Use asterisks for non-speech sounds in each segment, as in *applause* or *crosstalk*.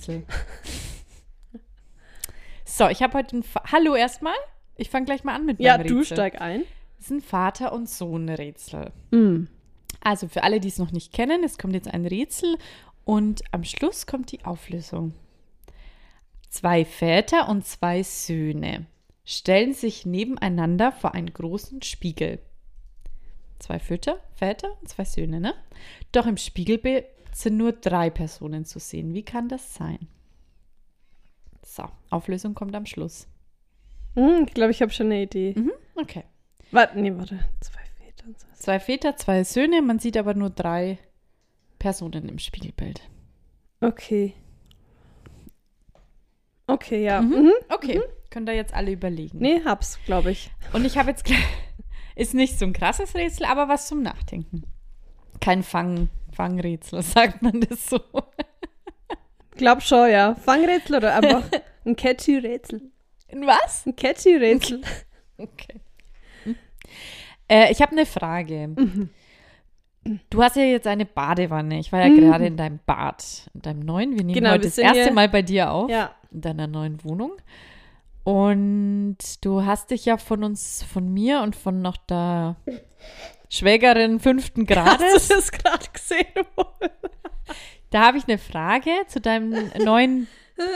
Rätsel. So, ich habe heute ein. Fa Hallo erstmal. Ich fange gleich mal an mit Ja, meinem du Rätsel. steig ein. Das ist ein Vater- und Sohn-Rätsel. Mm. Also für alle, die es noch nicht kennen, es kommt jetzt ein Rätsel und am Schluss kommt die Auflösung. Zwei Väter und zwei Söhne stellen sich nebeneinander vor einen großen Spiegel. Zwei Väter, Väter und zwei Söhne, ne? Doch im Spiegelbild sind nur drei Personen zu sehen. Wie kann das sein? So, Auflösung kommt am Schluss. Mm, ich glaube, ich habe schon eine Idee. Mhm, okay. Warte, nee, warte. Zwei Väter und so. Zwei Väter, zwei Söhne, man sieht aber nur drei Personen im Spiegelbild. Okay. Okay, ja. Mhm. Mhm. Okay, könnt ihr jetzt alle überlegen. Nee, hab's, glaube ich. Und ich habe jetzt *laughs* ist nicht so ein krasses Rätsel, aber was zum Nachdenken. Kein Fang, Fangrätsel, *laughs* sagt man das so. Glaub schon, ja. Fangrätsel oder einfach ein catchy Rätsel. Was? Ein catchy Rätsel. *laughs* Okay. Äh, ich habe eine Frage. Du hast ja jetzt eine Badewanne. Ich war ja Mhm. gerade in deinem Bad, in deinem neuen. Wir nehmen Genau, heute das erste hier- Mal bei dir auf, Ja. in deiner neuen Wohnung. Und du hast dich ja von uns, von mir und von noch der Schwägerin fünften Grades *laughs* Hast du das gerade gesehen? Da habe ich eine Frage zu deinen neuen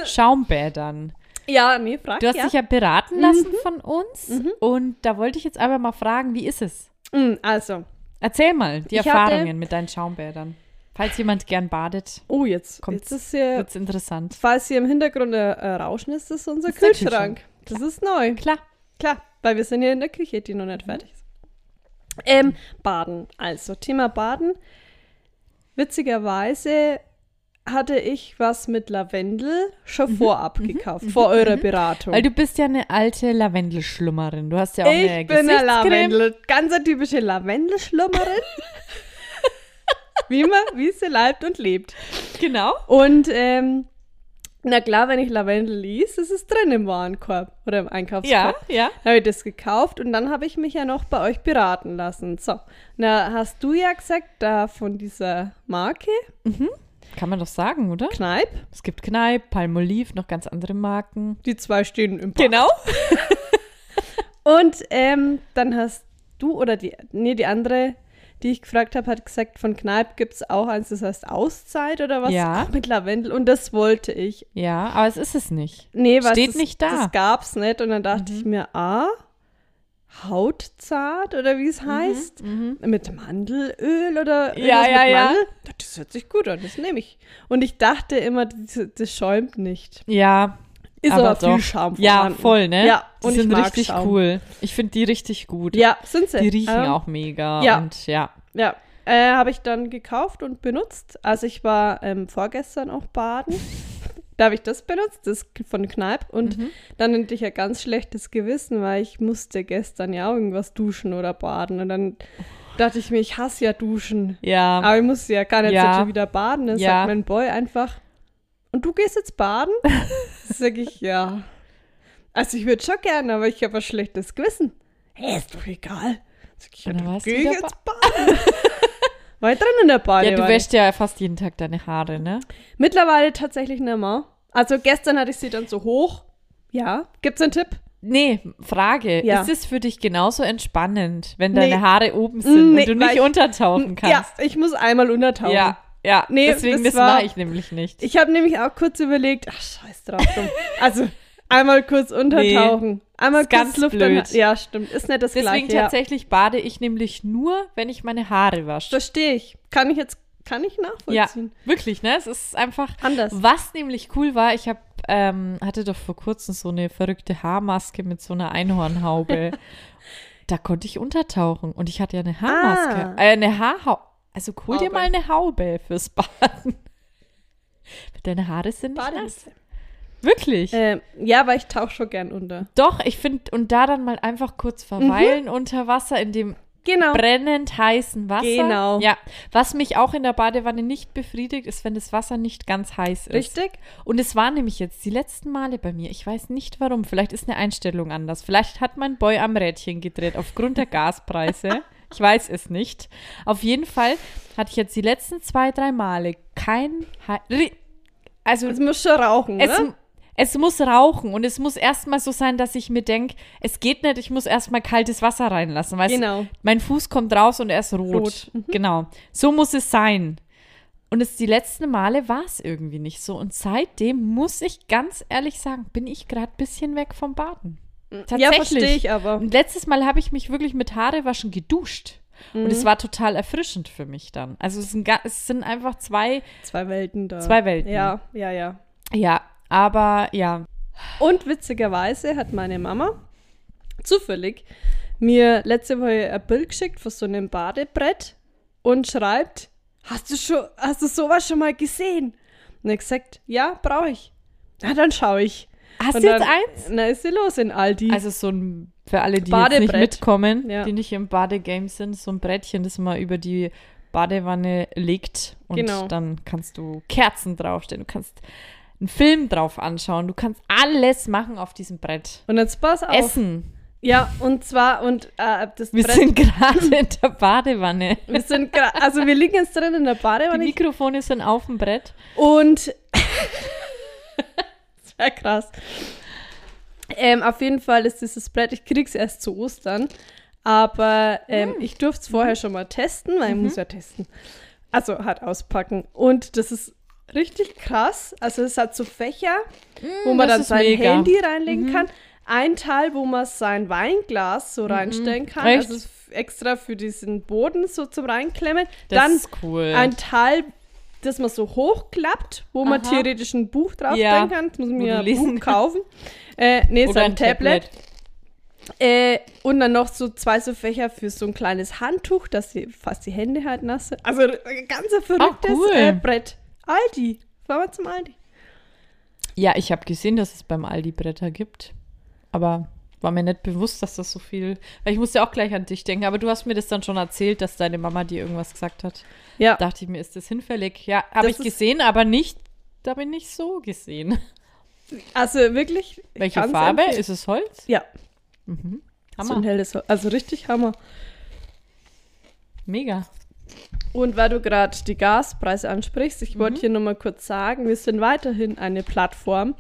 Schaumbädern. ja, nee, frag Du hast ja. dich ja beraten lassen von uns und da wollte ich jetzt einfach mal fragen, wie ist es? Mm, also, Erzähl mal die Erfahrungen mit deinen Schaumbädern. Falls jemand gern badet, oh, jetzt, Kommt- jetzt ist hier, wird's interessant. falls hier im Hintergrund ein äh, Rauschen ist, das ist unser Das ist Kühlschrank. Das ist neu. Klar. Klar, weil wir sind hier in der Küche, die noch nicht fertig ist. Ähm, Baden. Also, Thema Baden. Witzigerweise hatte ich was mit Lavendel schon vorab gekauft, vor eurer Beratung. Weil du bist ja eine alte Lavendelschlummerin. Du hast ja auch eine ich bin eine. Lavendel, ganz eine typische Lavendelschlummerin. *laughs* wie man, wie sie leibt und lebt. Genau. Und ähm, na klar, wenn ich Lavendel lies, ist es drin im Warenkorb oder im Ja, Einkaufskorb. ja. habe ich das gekauft und dann habe ich mich ja noch bei euch beraten lassen. So, na hast du ja gesagt, da von dieser Marke, Kann man doch sagen, oder? Kneipp, Es gibt Kneipp, Palmolive, noch ganz andere Marken. die zwei stehen im Bad. Genau. *laughs* Und ähm, dann hast du oder die, nee, die andere, die ich gefragt habe, hat gesagt, von Kneipp gibt es auch eins, das heißt Auszeit oder was? Ja. Auch mit Lavendel und das wollte ich. Ja, aber es ist es nicht. Nee, was Steht das, nicht da. Mhm. Das gab's nicht und dann dachte ich mir, ah, Hautzart oder wie es heißt, mit Mandelöl oder Mhm, Ja, ja, ja. Mandel. Das hört sich gut an, das nehme ich. Und ich dachte immer, das, das schäumt nicht. Ja, Ist aber, aber, viel. Schaum Ja, voll, ne? Ja, die und sind richtig Schaum. cool. Ich finde die richtig gut. Ja, sind sie. Die riechen Ähm, auch mega. ja. Und ja. Ja, äh, habe ich dann gekauft und benutzt. Also ich war ähm, vorgestern auch baden. *laughs* da habe ich das benutzt, das von Kneipp. Und Mhm. dann hatte ich ja ganz schlechtes Gewissen, weil ich musste gestern ja auch irgendwas duschen oder baden. Und dann dachte ich mir, ich hasse ja duschen. Ja. Aber ich musste ja gar nicht Ja. schon wieder baden. Dann Ja. sagt mein Boy einfach, und du gehst jetzt baden? *laughs* Sag ich, ja. Also ich würde schon gerne, aber ich habe ein schlechtes Gewissen. Hä, ist doch egal. Sag ich, ja, dann geh ich jetzt baden. *laughs* Ich drin in der ja, Badewanne. du wäschst ja fast jeden Tag deine Haare, ne? Mittlerweile tatsächlich nicht mehr. Also gestern hatte ich sie dann so hoch. Ja. Gibt's einen Tipp? Nee, Frage. Ja. Ist es für dich genauso entspannend, wenn Nee. deine Haare oben sind Nee, und du weil nicht ich- untertauchen kannst? Ja, ich muss einmal untertauchen. ja, ja. Nee, Deswegen, das war- mache ich nämlich nicht. Ich habe nämlich auch kurz überlegt, ach scheiß drauf. also einmal kurz untertauchen. Einmal ist kurz ganz Luft blöd. an- Ja, stimmt. Ist nicht das Deswegen Gleiche. Ja. tatsächlich bade ich nämlich nur, wenn ich meine Haare wasche. Verstehe ich. Kann ich jetzt, kann ich Ja, nachvollziehen. wirklich, ne? Es ist einfach Anders. Was nämlich cool war, ich hab, ähm, hatte doch vor kurzem so eine verrückte Haarmaske mit so einer Einhornhaube. *laughs* da konnte ich untertauchen und ich hatte ja eine Haarmaske. Ah. Äh, eine Haarhaube. Also hol dir Haube. mal eine Haube fürs Baden. *laughs* Deine Haare sind nicht nass. Wirklich. Ähm, ja, aber ich tauche schon gern unter. Doch, ich finde, und da dann mal einfach kurz Mhm. verweilen unter Wasser, in dem Genau. brennend heißen Wasser. Genau. Ja, was mich auch in der Badewanne nicht befriedigt, ist, wenn das Wasser nicht ganz heiß ist. Richtig? Und es war nämlich jetzt die letzten Male bei mir. Ich weiß nicht warum. Vielleicht ist eine Einstellung anders. Vielleicht hat mein Boy am Rädchen gedreht aufgrund der *laughs* Gaspreise. Ich weiß es nicht. Auf jeden Fall hatte ich jetzt die letzten zwei, drei Male kein. Also Es muss schon rauchen, es, ne? es muss rauchen und es muss erstmal so sein, dass ich mir denke, es geht nicht, ich muss erstmal kaltes Wasser reinlassen. Weil Genau. mein Fuß kommt raus und er ist rot. Rot. Mhm. Genau. So muss es sein. Und es die letzten Male war es irgendwie nicht so. Und seitdem muss ich ganz ehrlich sagen, bin ich gerade ein bisschen weg vom Baden. Tatsächlich. Ja, verstehe ich aber. Und letztes Mal habe ich mich wirklich mit Haarewaschen geduscht. Und Mhm. es war total erfrischend für mich dann. Also es sind, es sind einfach zwei, Zwei Welten da. Zwei Welten. Ja, ja, ja. ja, aber ja. Und witzigerweise hat meine Mama zufällig mir letzte Woche ein Bild geschickt von so einem Badebrett und schreibt, hast du schon, hast du sowas schon mal gesehen? Und ich gesagt, ja, brauche ich. Na, dann schaue ich. Hast Und du jetzt dann, eins? Na, ist sie los in Aldi. Also so ein, für alle, die jetzt nicht mitkommen, Ja. die nicht im Badegame sind, so ein Brettchen, das man über die Badewanne legt und Genau. dann kannst du Kerzen draufstellen, du kannst einen Film drauf anschauen, du kannst alles machen auf diesem Brett. und jetzt pass auf. Essen. Ja, und zwar, und äh, das Wir Brett, sind gerade in der Badewanne. *laughs* wir sind gra- also wir liegen jetzt drin in der Die Badewanne Mikrofone sind auf dem Brett. Und *laughs* *laughs* wäre krass. Ähm, auf jeden Fall ist dieses Brett, ich krieg's erst zu Ostern, aber ähm, ich durfte es vorher schon mal testen, weil ich muss ja testen. Also halt auspacken. Und das ist richtig krass. Also es hat so Fächer, wo man dann sein mega. Handy reinlegen kann. Ein Teil, wo man sein Weinglas so reinstellen kann. Echt? Also extra für diesen Boden so zum Reinklemmen. Das dann ist cool. ein Teil, das man so hochklappt, wo man Aha. theoretisch ein Buch draufstellen Ja, kann. Jetzt muss man ein lesen Buch kaufen. Äh, nee, Oder sein ein Tablet. Äh, und dann noch so zwei so Fächer für so ein kleines Handtuch, dass die fast die Hände halt nass sind. Also ein ganz ein verrücktes cool. äh, Brett. Aldi. Fahren wir zum Aldi. Ja, ich habe gesehen, dass es beim Aldi Bretter gibt. Aber war mir nicht bewusst, dass das so viel. Weil ich musste auch gleich an dich denken. Aber du hast mir das dann schon erzählt, dass deine Mama dir irgendwas gesagt hat. Ja. Dachte ich mir, ist das hinfällig? Ja, habe ich gesehen, aber nicht. Da bin ich so gesehen. Also wirklich. ich Welche Farbe? empfehlen. Ist es Holz? Ja, Mhm. so Hammer. helles. Also richtig Hammer. Mega. Und weil du gerade die Gaspreise ansprichst, ich Mhm. wollte hier nur mal kurz sagen, wir sind weiterhin eine Plattform,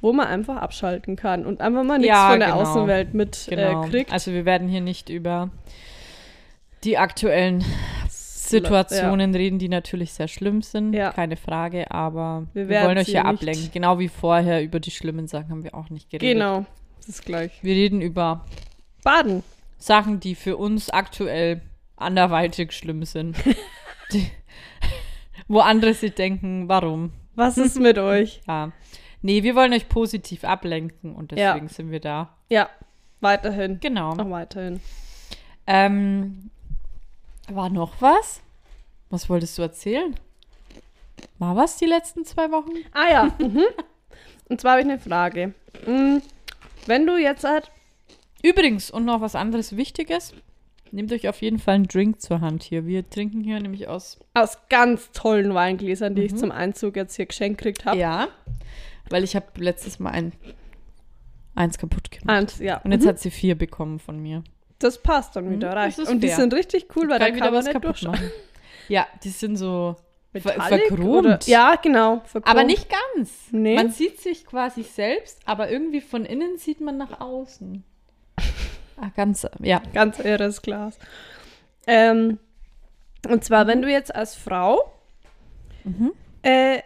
wo man einfach abschalten kann und einfach mal nichts Ja, von der genau. Außenwelt mitkriegt. Genau. Äh, also wir werden hier nicht über die aktuellen Situationen reden, die natürlich sehr schlimm sind, Ja. keine Frage, aber Wir wir, wollen euch ja nicht- ablenken. Genau wie vorher über die schlimmen Sachen haben wir auch nicht geredet. Genau, das ist gleich. Wir reden über Baden. Sachen, die für uns aktuell anderweitig schlimm sind. die, *laughs* wo andere sich denken, warum? Was ist mit euch? Ja. Nee, wir wollen euch positiv ablenken und Ja. deswegen sind wir da. Ja, weiterhin. Genau. Noch weiterhin. Ähm, war noch was? Was wolltest du erzählen? War was die letzten zwei Wochen? Ah ja. mhm. Und zwar habe ich eine Frage. Mm, Wenn du jetzt halt. Übrigens, und noch was anderes Wichtiges. Nehmt euch auf jeden Fall einen Drink zur Hand hier. Wir trinken hier nämlich aus. Aus ganz tollen Weingläsern, die ich zum Einzug jetzt hier geschenkt gekriegt habe. Mhm. Ja. Weil ich habe letztes Mal ein, eins kaputt gemacht. Eins, ja. Und jetzt Mhm. hat sie vier bekommen von mir. Das passt dann wieder, Mhm, reicht. Und die fair. sind richtig cool, weil da Kann wieder man was nicht kaputt machen. Ja, die sind so Metallic verchromt. oder- Ja, genau. verchromt. Aber nicht ganz. Nee. Man sieht sich quasi selbst, aber irgendwie von innen sieht man nach außen. *laughs* Ah, ganz, ja. Ganz irres Glas. Ähm, und zwar, wenn du jetzt als Frau Mhm. äh,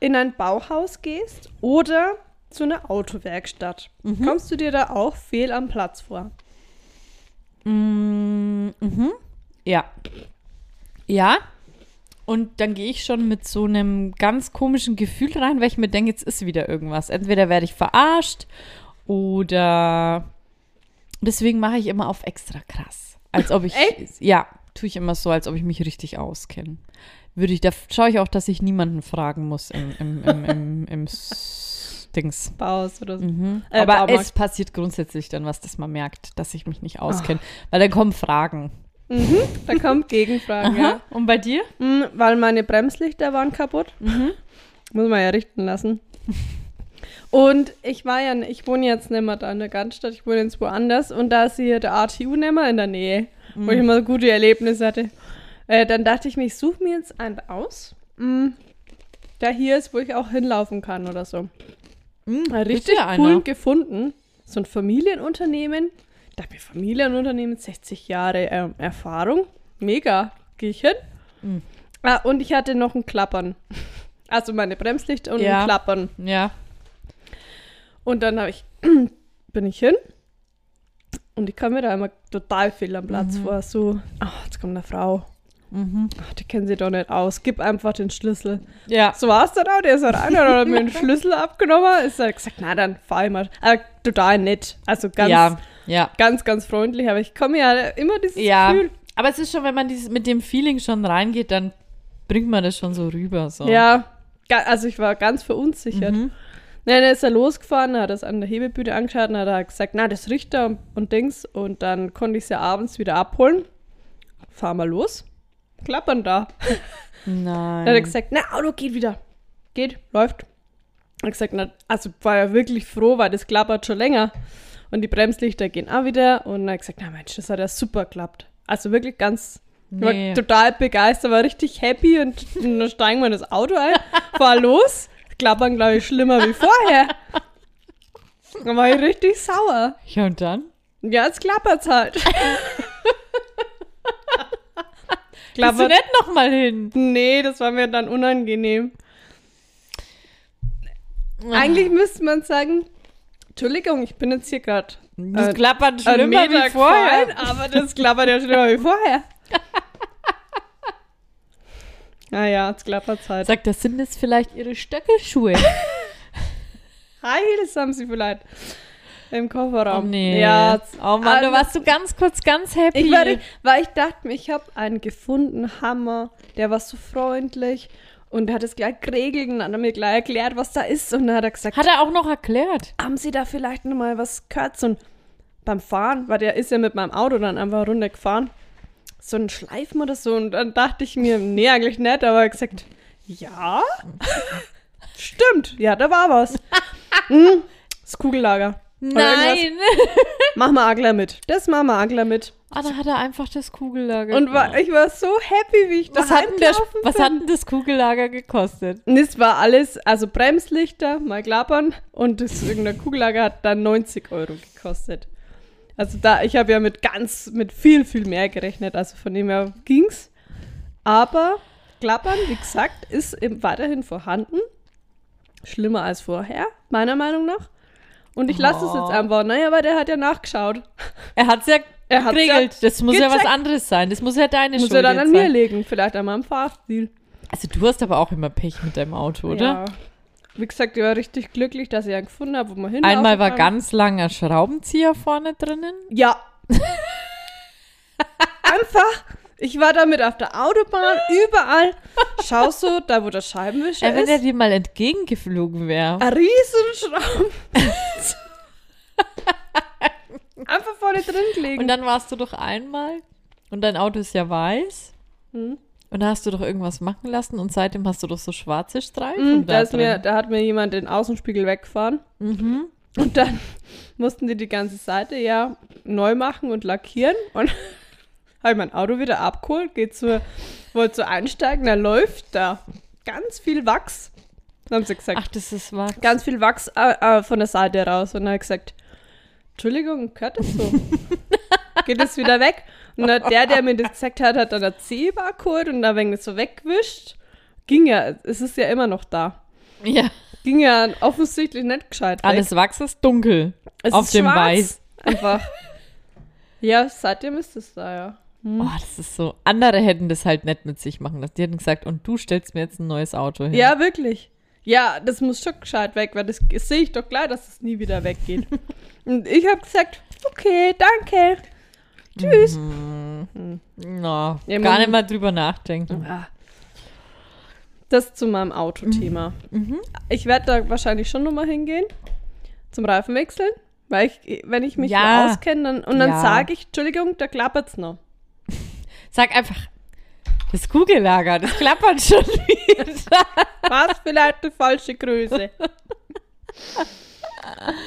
in ein Bauhaus gehst oder zu einer Autowerkstatt, Mhm. kommst du dir da auch fehl am Platz vor? Mm, mhm. Ja. Ja. Und dann gehe ich schon mit so einem ganz komischen Gefühl rein, weil ich mir denke, jetzt ist wieder irgendwas. Entweder werde ich verarscht oder deswegen mache ich immer auf extra krass. Als ob ich. Echt? Ja, tue ich immer so, als ob ich mich richtig auskenne. Würde ich, da schaue ich auch, dass ich niemanden fragen muss im, im, im, im, im Dings. Baus oder so. Mhm. Äh, Aber Baumarkt. es passiert grundsätzlich dann was, dass man merkt, dass ich mich nicht auskenne. Weil dann kommen Fragen. Mhm, da kommt Gegenfragen, ja. Und bei dir? Mhm, weil meine Bremslichter waren kaputt. Mhm. Muss man ja richten lassen. Und ich war ja, ich wohne jetzt nicht mehr da in der Ganzstadt, ich wohne jetzt woanders und da ist hier der ATU nicht mehr in der Nähe, wo ich immer gute Erlebnisse hatte. Äh, dann dachte ich mir, ich suche mir jetzt einen aus, mh, der hier ist, wo ich auch hinlaufen kann oder so. Mhm. Richtig cool einer. gefunden. So ein Familienunternehmen. Dachte mir, Familienunternehmen, 60 Jahre ähm, Erfahrung. Mega. Gehe ich hin. Mhm. Ah, und ich hatte noch ein Klappern. *laughs* Also meine Bremslichter und Ja. ein Klappern. Ja. Und dann habe ich, *clears throat* bin ich hin. Und ich kam mir da immer total fehl am Platz Mhm. vor. So, ach, jetzt kommt eine Frau. Mhm. Ach, die kennen sie doch nicht aus. Gib einfach den Schlüssel. Ja. So war es dann auch. Der ist rein und hat mir den Schlüssel abgenommen. Ist er gesagt, na dann fahr ich mal. Aber total nett. Also ganz, ja. Ja. ganz, ganz freundlich. Aber ich komme ja immer dieses Ja. Gefühl. Aber es ist schon, wenn man dieses, mit dem Feeling schon reingeht, dann bringt man das schon so rüber. So. Ja, also ich war ganz verunsichert. Mhm. Ja, dann ist er losgefahren, hat das an der Hebebühne angeschaut und hat er gesagt, na, das riecht da und, Dings. Und dann konnte ich sie abends wieder abholen. Fahr mal los. Klappern da. Nein. Dann hat er gesagt, na, Auto geht wieder. Geht, läuft. Hat gesagt, na, also war er wirklich froh, weil das klappert schon länger. Und die Bremslichter gehen auch wieder. Und er hat gesagt, na Mensch, das hat ja super geklappt. Also wirklich ganz, ich war Nee. total begeistert, war richtig happy. Und, dann steigen wir in das Auto ein, *laughs* fahr los. Klappern, glaube ich, schlimmer wie vorher. Dann war ich richtig sauer. Ja, und dann? Ja, jetzt klappert's halt. *laughs* Bist du Klappert. nicht nochmal hin? Nee, das war mir dann unangenehm. Eigentlich müsste man sagen, Entschuldigung, ich bin jetzt hier gerade Das Äh, klappert schlimmer Meter wie vorher. gefallen, aber das klappert ja schlimmer wie vorher. *laughs* Naja, jetzt klappert's halt. Sagt, das sind jetzt vielleicht ihre Stöckelschuhe. *laughs* Heels haben sie vielleicht im oh Kofferraum. nee. Ja, oh Mann, du Ah, warst so ganz kurz ganz happy. Ich war, weil ich dachte mir, ich habe einen gefunden, Hammer, der war so freundlich und der hat es gleich geregelt und dann hat er mir gleich erklärt, was da ist und dann hat er gesagt, Hat er auch noch erklärt. haben Sie da vielleicht noch mal was gehört? So ein, beim Fahren, weil der ist ja mit meinem Auto dann einfach runtergefahren. So ein Schleifen oder so. Und dann dachte ich mir, nee, eigentlich nicht, aber er hat gesagt, ja, *laughs* stimmt, ja, da war was. *laughs* hm, das Kugellager. Nein. *laughs* Mach mal Agler mit. Das machen wir Agler mit. Ah, da hat er einfach das Kugellager Und war, ich war so happy, wie ich da was, hat denn der, heimgelaufen was hat denn das Kugellager gekostet? Und es war alles, also Bremslichter, mal klappern und das irgendein Kugellager hat dann 90 Euro gekostet. Also da, ich habe ja mit ganz, mit viel, viel mehr gerechnet, also von dem her ging's. Aber klappern, wie gesagt, ist weiterhin vorhanden. Schlimmer als vorher, meiner Meinung nach. Und ich lasse es Oh. jetzt einfach. Naja, weil der hat ja nachgeschaut. Er hat es ja Er hat's geregelt. ja das muss ja was gecheckt. anderes sein. Das muss ja deine Muss Schuld er dann an mir sein. legen, vielleicht an meinem Fahrstil. Also du hast aber auch immer Pech mit deinem Auto, oder? Ja. Wie gesagt, ich war richtig glücklich, dass ich einen gefunden habe, wo man hin Einmal war ganz langer Schraubenzieher vorne drinnen. Ja. *laughs* Einfach, ich war damit auf der Autobahn, überall. Schaust du, da wo der Scheibenwischer Äh, wenn ist, er dir mal entgegengeflogen wäre. ein Riesenschrauben. *laughs* Einfach vorne drin gelegen. Und dann warst du doch einmal und dein Auto ist ja weiß. Hm. Und da hast du doch irgendwas machen lassen und seitdem hast du doch so schwarze Streifen Hm, da da, mir, da hat mir jemand den Außenspiegel weggefahren. mhm. Und dann *laughs* mussten die die ganze Seite ja neu machen und lackieren. Und *laughs* habe ich mein Auto wieder abgeholt, geht zur, wollte so einsteigen, da läuft da ganz viel Wachs. Dann haben sie gesagt, Ach, das ist was. ganz viel Wachs äh, äh, von der Seite raus. Und dann habe ich gesagt, Entschuldigung, gehört das so? *laughs* Geht das wieder weg? Und der, der mir das gesagt hat, hat dann ein Zebra geholt und da wenig so weggewischt. Ging ja, es ist ja immer noch da. Ja, Ging ja offensichtlich nicht gescheit weg. alles Wachs ist dunkel. Es auf ist dem. Weiß. Einfach. ja, seitdem ist es da, ja. Hm. Oh, das ist so. Andere hätten das halt nicht mit sich machen lassen. Die hätten gesagt, und du stellst mir jetzt ein neues Auto hin. Ja, wirklich. Ja, das muss schon gescheit weg, weil das, das sehe ich doch klar, dass es nie wieder weggeht. *laughs* und ich habe gesagt, okay, danke. Tschüss. No, Ja, gar nicht mal drüber nachdenken. Ah. Das zu meinem Autothema. Mhm. Ich werde da wahrscheinlich schon nochmal hingehen zum Reifenwechseln, weil ich, wenn ich mich Ja. auskenne, dann, und dann Ja. sage ich, Entschuldigung, da klappert's noch. *laughs* Sag einfach, das Kugellager, das klappert schon *laughs* wieder. Was vielleicht die falsche Größe. *laughs*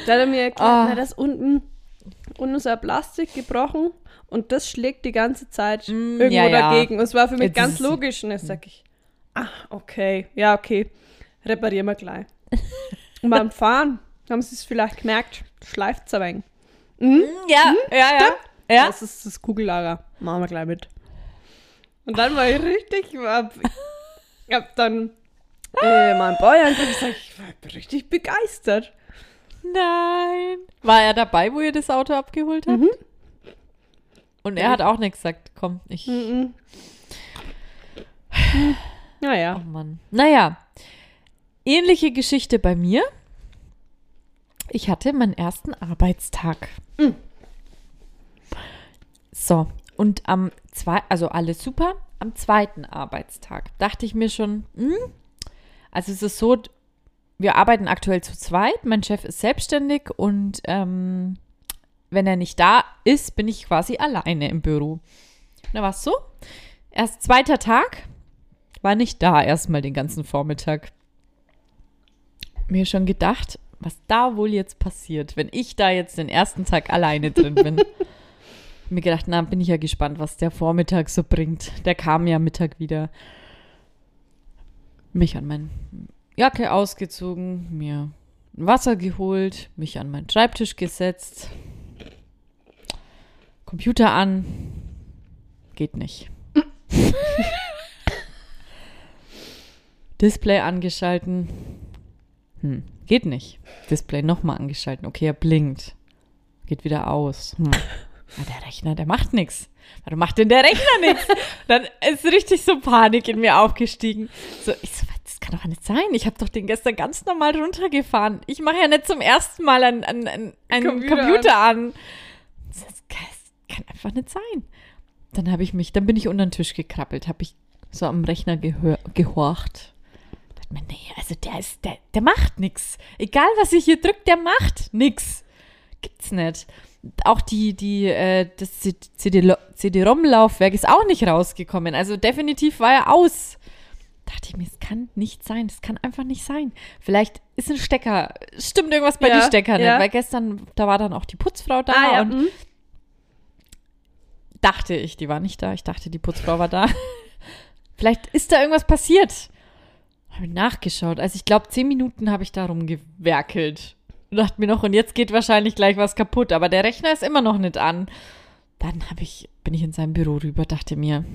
da hat er mir erklärt, Ah. na, das unten, unten ist ein Plastik gebrochen und das schlägt die ganze Zeit irgendwo Mm, ja, ja. dagegen. Und es war für mich Jetzt ganz logisch. Und jetzt sage ich, ah, okay, ja, okay, reparieren wir gleich. und *laughs* beim Fahren haben sie es vielleicht gemerkt, schleift es ein wenig. Ja, ja, ja. Ja, Das ist das Kugellager. Machen wir gleich mit. Und dann war ich richtig, ich hab, hab dann äh, meinen Boy angeguckt und gesagt, ich war richtig begeistert. Nein. War er dabei, wo ihr das Auto abgeholt habt? Und er hat auch nichts gesagt. Komm, ich. Mhm. Oh Naja. Mann. Naja, ähnliche Geschichte bei mir. Ich hatte meinen ersten Arbeitstag. So, und am zwei, also alles super. Am zweiten Arbeitstag dachte ich mir schon, hm, also es ist so, wir arbeiten aktuell zu zweit. Mein Chef ist selbstständig und ähm, wenn er nicht da ist, bin ich quasi alleine im Büro. Da war es so. Erst zweiter Tag, war nicht da erstmal den ganzen Vormittag. Mir schon gedacht, was da wohl jetzt passiert, wenn ich da jetzt den ersten Tag alleine drin bin. *laughs* Mir gedacht, na, bin ich ja gespannt, was der Vormittag so bringt. Der kam ja Mittag wieder. Mich an meine Jacke ausgezogen, mir Wasser geholt, mich an meinen Schreibtisch gesetzt, Computer an. Geht nicht. *laughs* Display angeschalten. Hm, geht nicht. Display nochmal angeschalten. Okay, er blinkt. Geht wieder aus. Hm. Ja, der Rechner, der macht nichts. Warum macht denn der Rechner nichts? Dann ist richtig so Panik in mir aufgestiegen. So, ich so, das kann doch nicht sein. Ich habe doch den gestern ganz normal runtergefahren. Ich mache ja nicht zum ersten Mal einen, einen, einen, Computer Computer, an. Das kann, das kann einfach nicht sein. Dann habe ich mich, dann bin ich unter den Tisch gekrabbelt, habe ich so am Rechner gehör, gehorcht. Dachte mir, nee, also der ist, der, der macht nichts. Egal was ich hier drücke, der macht nichts. Gibt's nicht. Auch die, die, äh, das CD CD-ROM-Laufwerk ist auch nicht rausgekommen. Also definitiv war er aus. Dachte ich mir, es kann nicht sein. Das kann einfach nicht sein. Vielleicht ist ein Stecker. Stimmt irgendwas bei Ja, den Steckern ja. Weil gestern, da war dann auch die Putzfrau da Ah, ja. und mhm. dachte ich, die war nicht da. Ich dachte, die Putzfrau war da. *laughs* Vielleicht ist da irgendwas passiert. Habe ich nachgeschaut. Also ich glaube, zehn Minuten habe ich da rumgewerkelt. Und dachte mir noch, und jetzt geht wahrscheinlich gleich was kaputt. Aber der Rechner ist immer noch nicht an. Dann ich, bin ich in sein Büro rüber, dachte mir,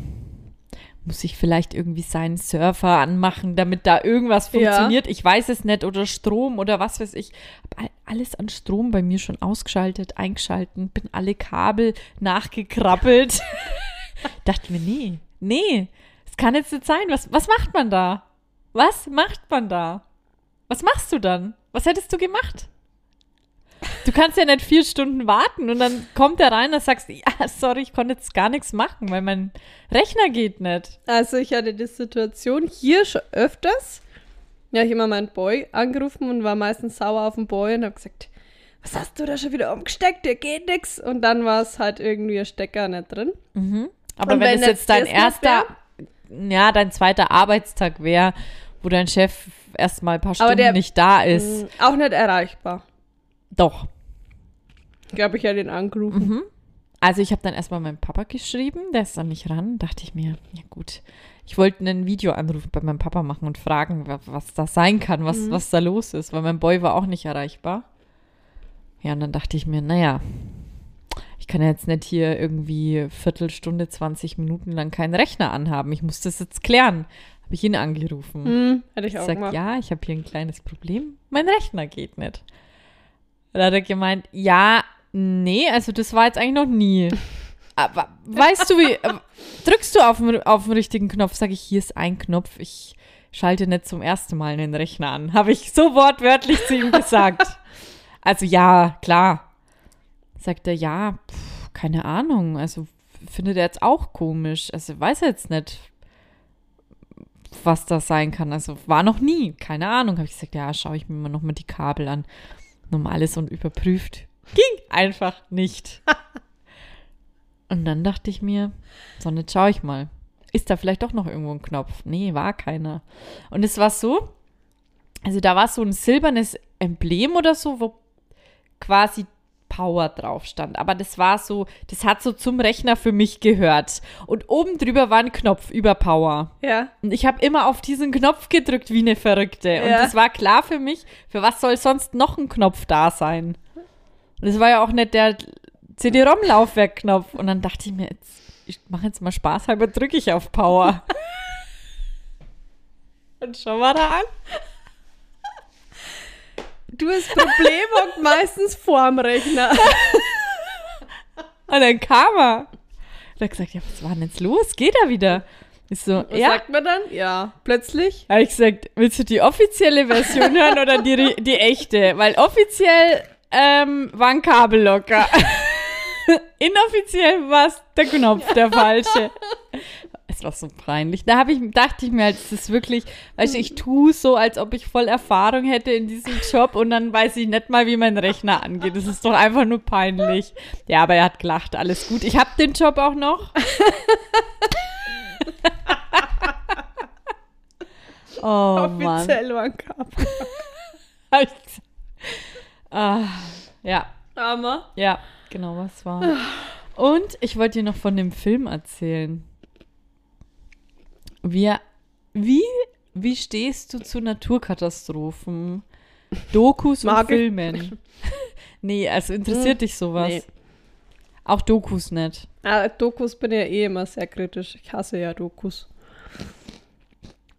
muss ich vielleicht irgendwie seinen Surfer anmachen, damit da irgendwas Ja. funktioniert? Ich weiß es nicht. Oder Strom oder was weiß ich. Hab all- alles an Strom bei mir schon ausgeschaltet, eingeschalten, bin alle Kabel nachgekrabbelt. *laughs* Dachte mir, nee, nee, es kann jetzt nicht sein. Was, was macht man da? Was macht man da? Was machst du dann? Was hättest du gemacht? Du kannst ja nicht vier Stunden warten und dann kommt er rein und sagst, ja, sorry, ich konnte jetzt gar nichts machen, weil mein Rechner geht nicht. Also ich hatte die Situation hier schon öfters. Ja, ich immer meinen Boy angerufen und war meistens sauer auf den Boy und habe gesagt, was hast du da schon wieder umgesteckt? Dir geht nix. Und dann war es halt irgendwie ein Stecker nicht drin. Aber Und wenn, wenn es jetzt dein erster, ja, dein zweiter Arbeitstag wäre, wo dein Chef erst mal ein paar Stunden der- nicht da ist, Mm, Auch nicht erreichbar. Doch. Ich glaube, ich hatte ihn angerufen. Also ich habe dann erstmal meinem Papa geschrieben, der ist dann nicht ran. Dachte ich mir, ja gut, ich wollte einen Videoanruf bei meinem Papa machen und fragen, wa- was das sein kann, was, was da los ist, weil mein Boy war auch nicht erreichbar. Ja, und dann dachte ich mir, naja, ich kann ja jetzt nicht hier irgendwie Viertelstunde, 20 Minuten lang keinen Rechner anhaben. Ich muss das jetzt klären. Habe ich ihn angerufen. Hm, hätte ich Ich auch sag, gemacht. ja, ich habe hier ein kleines Problem. Mein Rechner geht nicht. Da hat er gemeint, ja, nee, also das war jetzt eigentlich noch nie. *laughs* Aber weißt du wie, äh, drückst du auf den, auf den richtigen Knopf, sage ich, hier ist ein Knopf, ich schalte nicht zum ersten Mal einen Rechner an. Habe ich so wortwörtlich zu ihm gesagt. *laughs* Also ja, klar. Sagt er, ja, pf, keine Ahnung, also findet er jetzt auch komisch. Also weiß er jetzt nicht. was das sein kann. Also war noch nie, keine Ahnung. Habe ich gesagt, ja, schaue ich mir mal nochmal die Kabel an. Normales und überprüft. Ging einfach nicht. *laughs* und dann dachte ich mir, so, jetzt schaue ich mal. Ist da vielleicht doch noch irgendwo ein Knopf? Nee, war keiner. Und es war so, also da war so ein silbernes Emblem oder so, wo quasi Power drauf stand. Aber das war so, das hat so zum Rechner für mich gehört. Und oben drüber war ein Knopf über Power. Ja. Und ich habe immer auf diesen Knopf gedrückt wie eine Verrückte. Und Ja. es war klar für mich, für was soll sonst noch ein Knopf da sein? Und es war ja auch nicht der CD-ROM-Laufwerkknopf. Und dann dachte ich mir, jetzt, ich mache jetzt mal Spaß halber, drücke ich auf Power. *laughs* Und schau mal da an. Du, das Problem hockt meistens vorm Rechner. Und dann kam er. Und hat gesagt, ja, was war denn jetzt los? Geht er wieder? Ich so, Was ja. sagt man dann? Ja. Plötzlich? Habe ich gesagt, willst du die offizielle Version hören oder die, die echte? Weil offiziell ähm, war ein Kabel locker. *laughs* Inoffiziell war es der Knopf, der falsche. Es war so peinlich. Da habe ich, dachte ich mir, halt, es ist wirklich, weißt du, ich tue so, als ob ich voll Erfahrung hätte in diesem Job und dann weiß ich nicht mal, wie mein Rechner angeht. Das ist doch einfach nur peinlich. Ja, aber er hat gelacht, alles gut. Ich habe den Job auch noch. *laughs* oh Mann. Offiziell war ein *laughs* ah, ja, Hammer. ja, genau, was war. Und ich wollte dir noch von dem Film erzählen. Wir, wie, wie stehst du zu Naturkatastrophen? Dokus und. Filmen? *laughs* nee, also interessiert dich sowas? nee. Auch Dokus nicht. Ah, Dokus bin ja eh immer sehr kritisch. Ich hasse ja Dokus.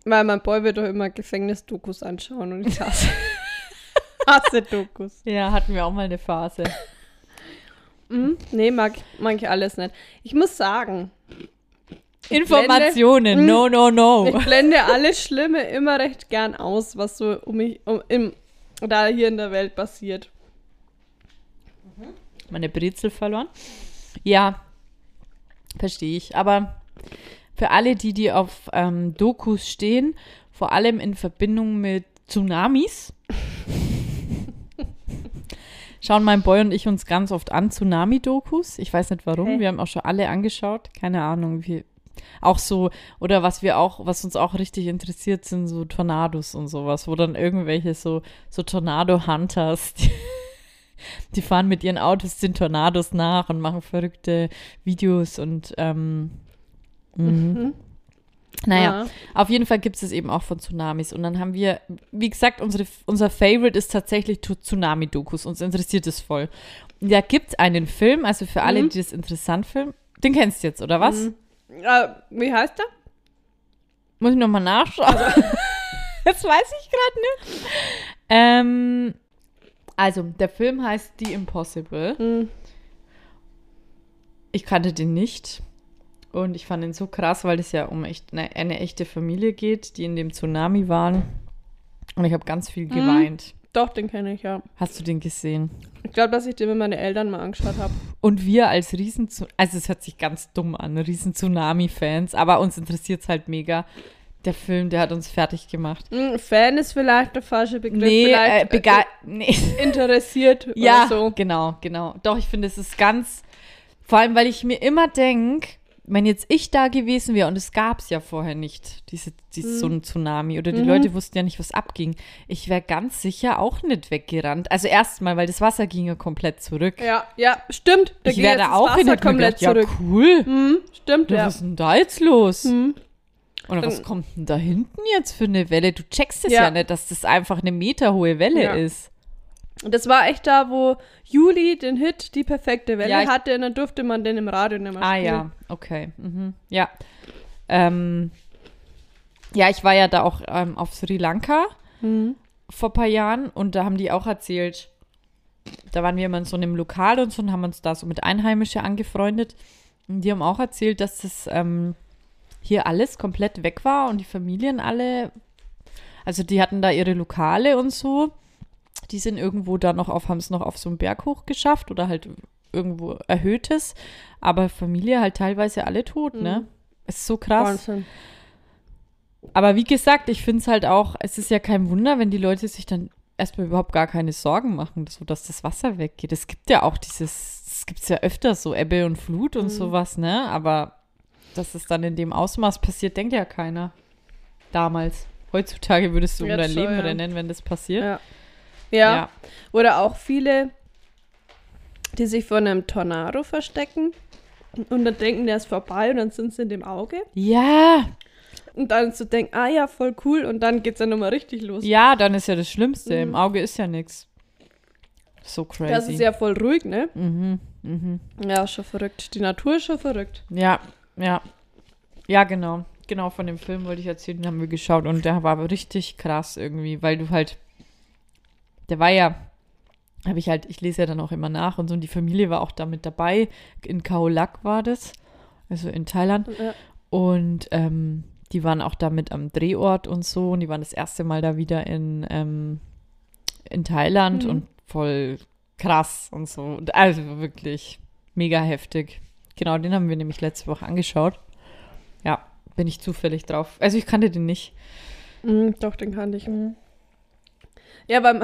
Weil mein Boy wird doch immer Gefängnisdokus anschauen und ich hasse, *laughs* hasse Dokus. Ja, hatten wir auch mal eine Phase. Mhm. *laughs* Nee, mag, mag ich alles nicht. Ich muss sagen, Informationen, blende- no, no, no. ich blende alles Schlimme immer recht gern aus, was so um mich, um, im, da hier in der Welt passiert. meine Brezel verloren. Ja, verstehe ich. Aber für alle, die, die auf ähm, Dokus stehen, vor allem in Verbindung mit Tsunamis, *laughs* schauen mein Boy und ich uns ganz oft an, Tsunami-Dokus. Ich weiß nicht warum, Hä? wir haben auch schon alle angeschaut. Keine Ahnung, wie. Auch so, oder was wir auch, was uns auch richtig interessiert, sind so Tornados und sowas, wo dann irgendwelche so, so Tornado-Hunters, *laughs* die, die fahren mit ihren Autos den Tornados nach und machen verrückte Videos und ähm, mhm. Naja, Ja. auf jeden Fall gibt es es eben auch von Tsunamis. Und dann haben wir, wie gesagt, unsere, unser Favorite ist tatsächlich Tsunami-Dokus. Uns interessiert es voll. Da gibt es einen Film, also für alle, Mhm. die das interessant finden. Den kennst du jetzt, oder was? Mhm. Äh, wie heißt der? Muss ich nochmal nachschauen. *laughs* das weiß ich gerade nicht. Ähm, also, der Film heißt The Impossible. Mhm. Ich kannte den nicht. Und ich fand ihn so krass, weil es ja um echt eine, eine echte Familie geht, die in dem Tsunami waren. Und ich habe ganz viel geweint. Doch, den kenne ich, ja. Hast du den gesehen? Ich glaube, dass ich den mit meinen Eltern mal angeschaut habe. Und wir als riesen, also es hört sich ganz dumm an, riesen Tsunami-Fans, aber uns interessiert es halt mega. Der Film, der hat uns fertig gemacht. Hm, Fan ist vielleicht der falsche Begriff. nee, äh, vielleicht bega nee. äh, *laughs* interessiert Ja, oder so. genau, genau. Doch, ich finde, es ist ganz, vor allem, weil ich mir immer denke, wenn jetzt ich da gewesen wäre, und es gab es ja vorher nicht, diese, dieses, so ein Tsunami, oder die Mhm. Leute wussten ja nicht, was abging, ich wäre ganz sicher auch nicht weggerannt. Also erstmal, weil das Wasser ging ja komplett zurück. Ja, ja, stimmt. Da ich wäre da auch Wasser und komplett gedacht, zurück. ja cool. Hm, stimmt, Ja. Was ist denn da jetzt los? Hm. Oder was kommt denn da hinten jetzt für eine Welle? Du checkst es Ja. ja, nicht, dass das einfach eine meterhohe Welle Ja. ist. Das war echt da, wo Juli den Hit Die perfekte Welle Ja, hatte und dann durfte man den im Radio nicht mehr Ah spielen. ja, okay. Mhm. Ja. Ähm, ja, ich war ja da auch ähm, auf Sri Lanka Mhm. vor ein paar Jahren und da haben die auch erzählt, da waren wir immer in so einem Lokal und so und haben uns da so mit Einheimischen angefreundet. Und die haben auch erzählt, dass das ähm, hier alles komplett weg war und die Familien alle, also die hatten da ihre Lokale und so. Die sind irgendwo da noch auf, haben es noch auf so einen Berg hoch geschafft oder halt irgendwo erhöhtes. Aber Familie halt teilweise alle tot, ne? Mhm. Ist so krass. Wahnsinn. Aber wie gesagt, ich finde es halt auch, es ist ja kein Wunder, wenn die Leute sich dann erstmal überhaupt gar keine Sorgen machen, so dass das Wasser weggeht. Es gibt ja auch dieses, es gibt ja öfter so Ebbe und Flut und Mhm. sowas, ne? Aber dass es dann in dem Ausmaß passiert, denkt ja keiner. Damals. Heutzutage würdest du um Jetzt dein schon, Leben ja. rennen, wenn das passiert. Ja. Ja. Oder auch viele, die sich vor einem Tornado verstecken und dann denken, der ist vorbei und dann sind sie in dem Auge. Ja, Und dann zu denken, ah ja, voll cool. Und dann geht's dann nochmal richtig los. ja, dann ist ja das Schlimmste. Im Mhm. Auge ist ja nichts. So crazy. Das ist ja voll ruhig, ne? Mhm, mhm. Ja, schon verrückt. Die Natur ist schon verrückt. Ja, ja. Ja, genau. Genau, von dem Film wollte ich erzählen, den haben wir geschaut und der war aber richtig krass irgendwie, weil du halt, der war ja, habe ich halt, ich lese ja dann auch immer nach und so und die Familie war auch da mit dabei. In Khao Lak war das, also in Thailand. Ja. Und ähm, die waren auch da mit am Drehort und so und die waren das erste Mal da wieder in, ähm, in Thailand Mhm. und voll krass und so. Und Also wirklich mega heftig. Genau, den haben wir nämlich letzte Woche angeschaut. Ja, bin ich zufällig drauf. Also ich kannte den nicht. Mhm, doch, den kannte ich. Ja, weil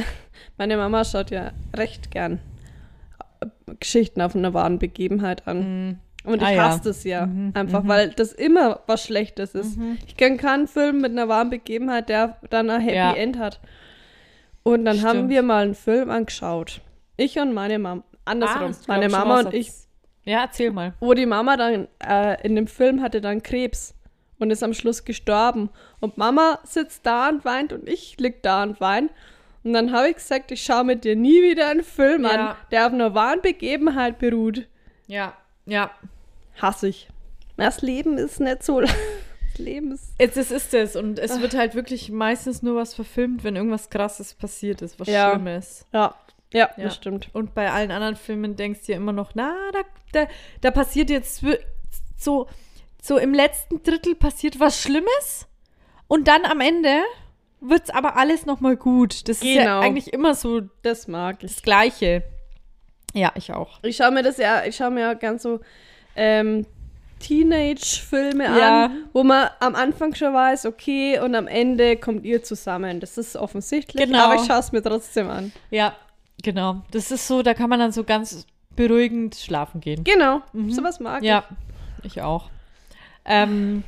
meine Mama schaut ja recht gern äh, Geschichten auf einer wahren Begebenheit an. Und ich Ah, ja. hasse das ja. Mhm, Einfach, mhm. weil das immer was Schlechtes ist. Ich kenne keinen Film mit einer wahren Begebenheit, der dann ein Happy Ja. End hat. Und dann haben Stimmt. wir mal einen Film angeschaut. Ich und meine Mama. Andersrum. Ah, meine Mama und ich. Ja, erzähl mal. Wo die Mama dann äh, in dem Film hatte dann Krebs und ist am Schluss gestorben. Und Mama sitzt da und weint und ich lieg da und wein. Und dann habe ich gesagt, ich schaue mit dir nie wieder einen Film Ja. an, der auf einer wahren Begebenheit beruht. Ja, ja. Hasse ich. Das Leben ist nicht so. *laughs* Das Leben ist. Jetzt das ist es. Und es wird halt wirklich meistens nur was verfilmt, wenn irgendwas krasses passiert ist, was Ja. Schlimmes. Ja, ja, Ja. das stimmt. Und bei allen anderen Filmen denkst du ja immer noch, na, da, da, da passiert jetzt so, so im letzten Drittel passiert was Schlimmes und dann am Ende wird's aber alles nochmal gut. Das ist ja Genau. eigentlich immer so Das mag ich. das Gleiche. Ja, ich auch. Ich schaue mir das ja, ich schaue mir ja ganz so ähm, Teenage-Filme Ja. an, wo man am Anfang schon weiß, okay, und am Ende kommt ihr zusammen. Das ist offensichtlich, Genau. aber ich schaue es mir trotzdem an. Ja, genau. Das ist so, da kann man dann so ganz beruhigend schlafen gehen. Genau, sowas mag Mhm. Ja, ich auch. Ähm,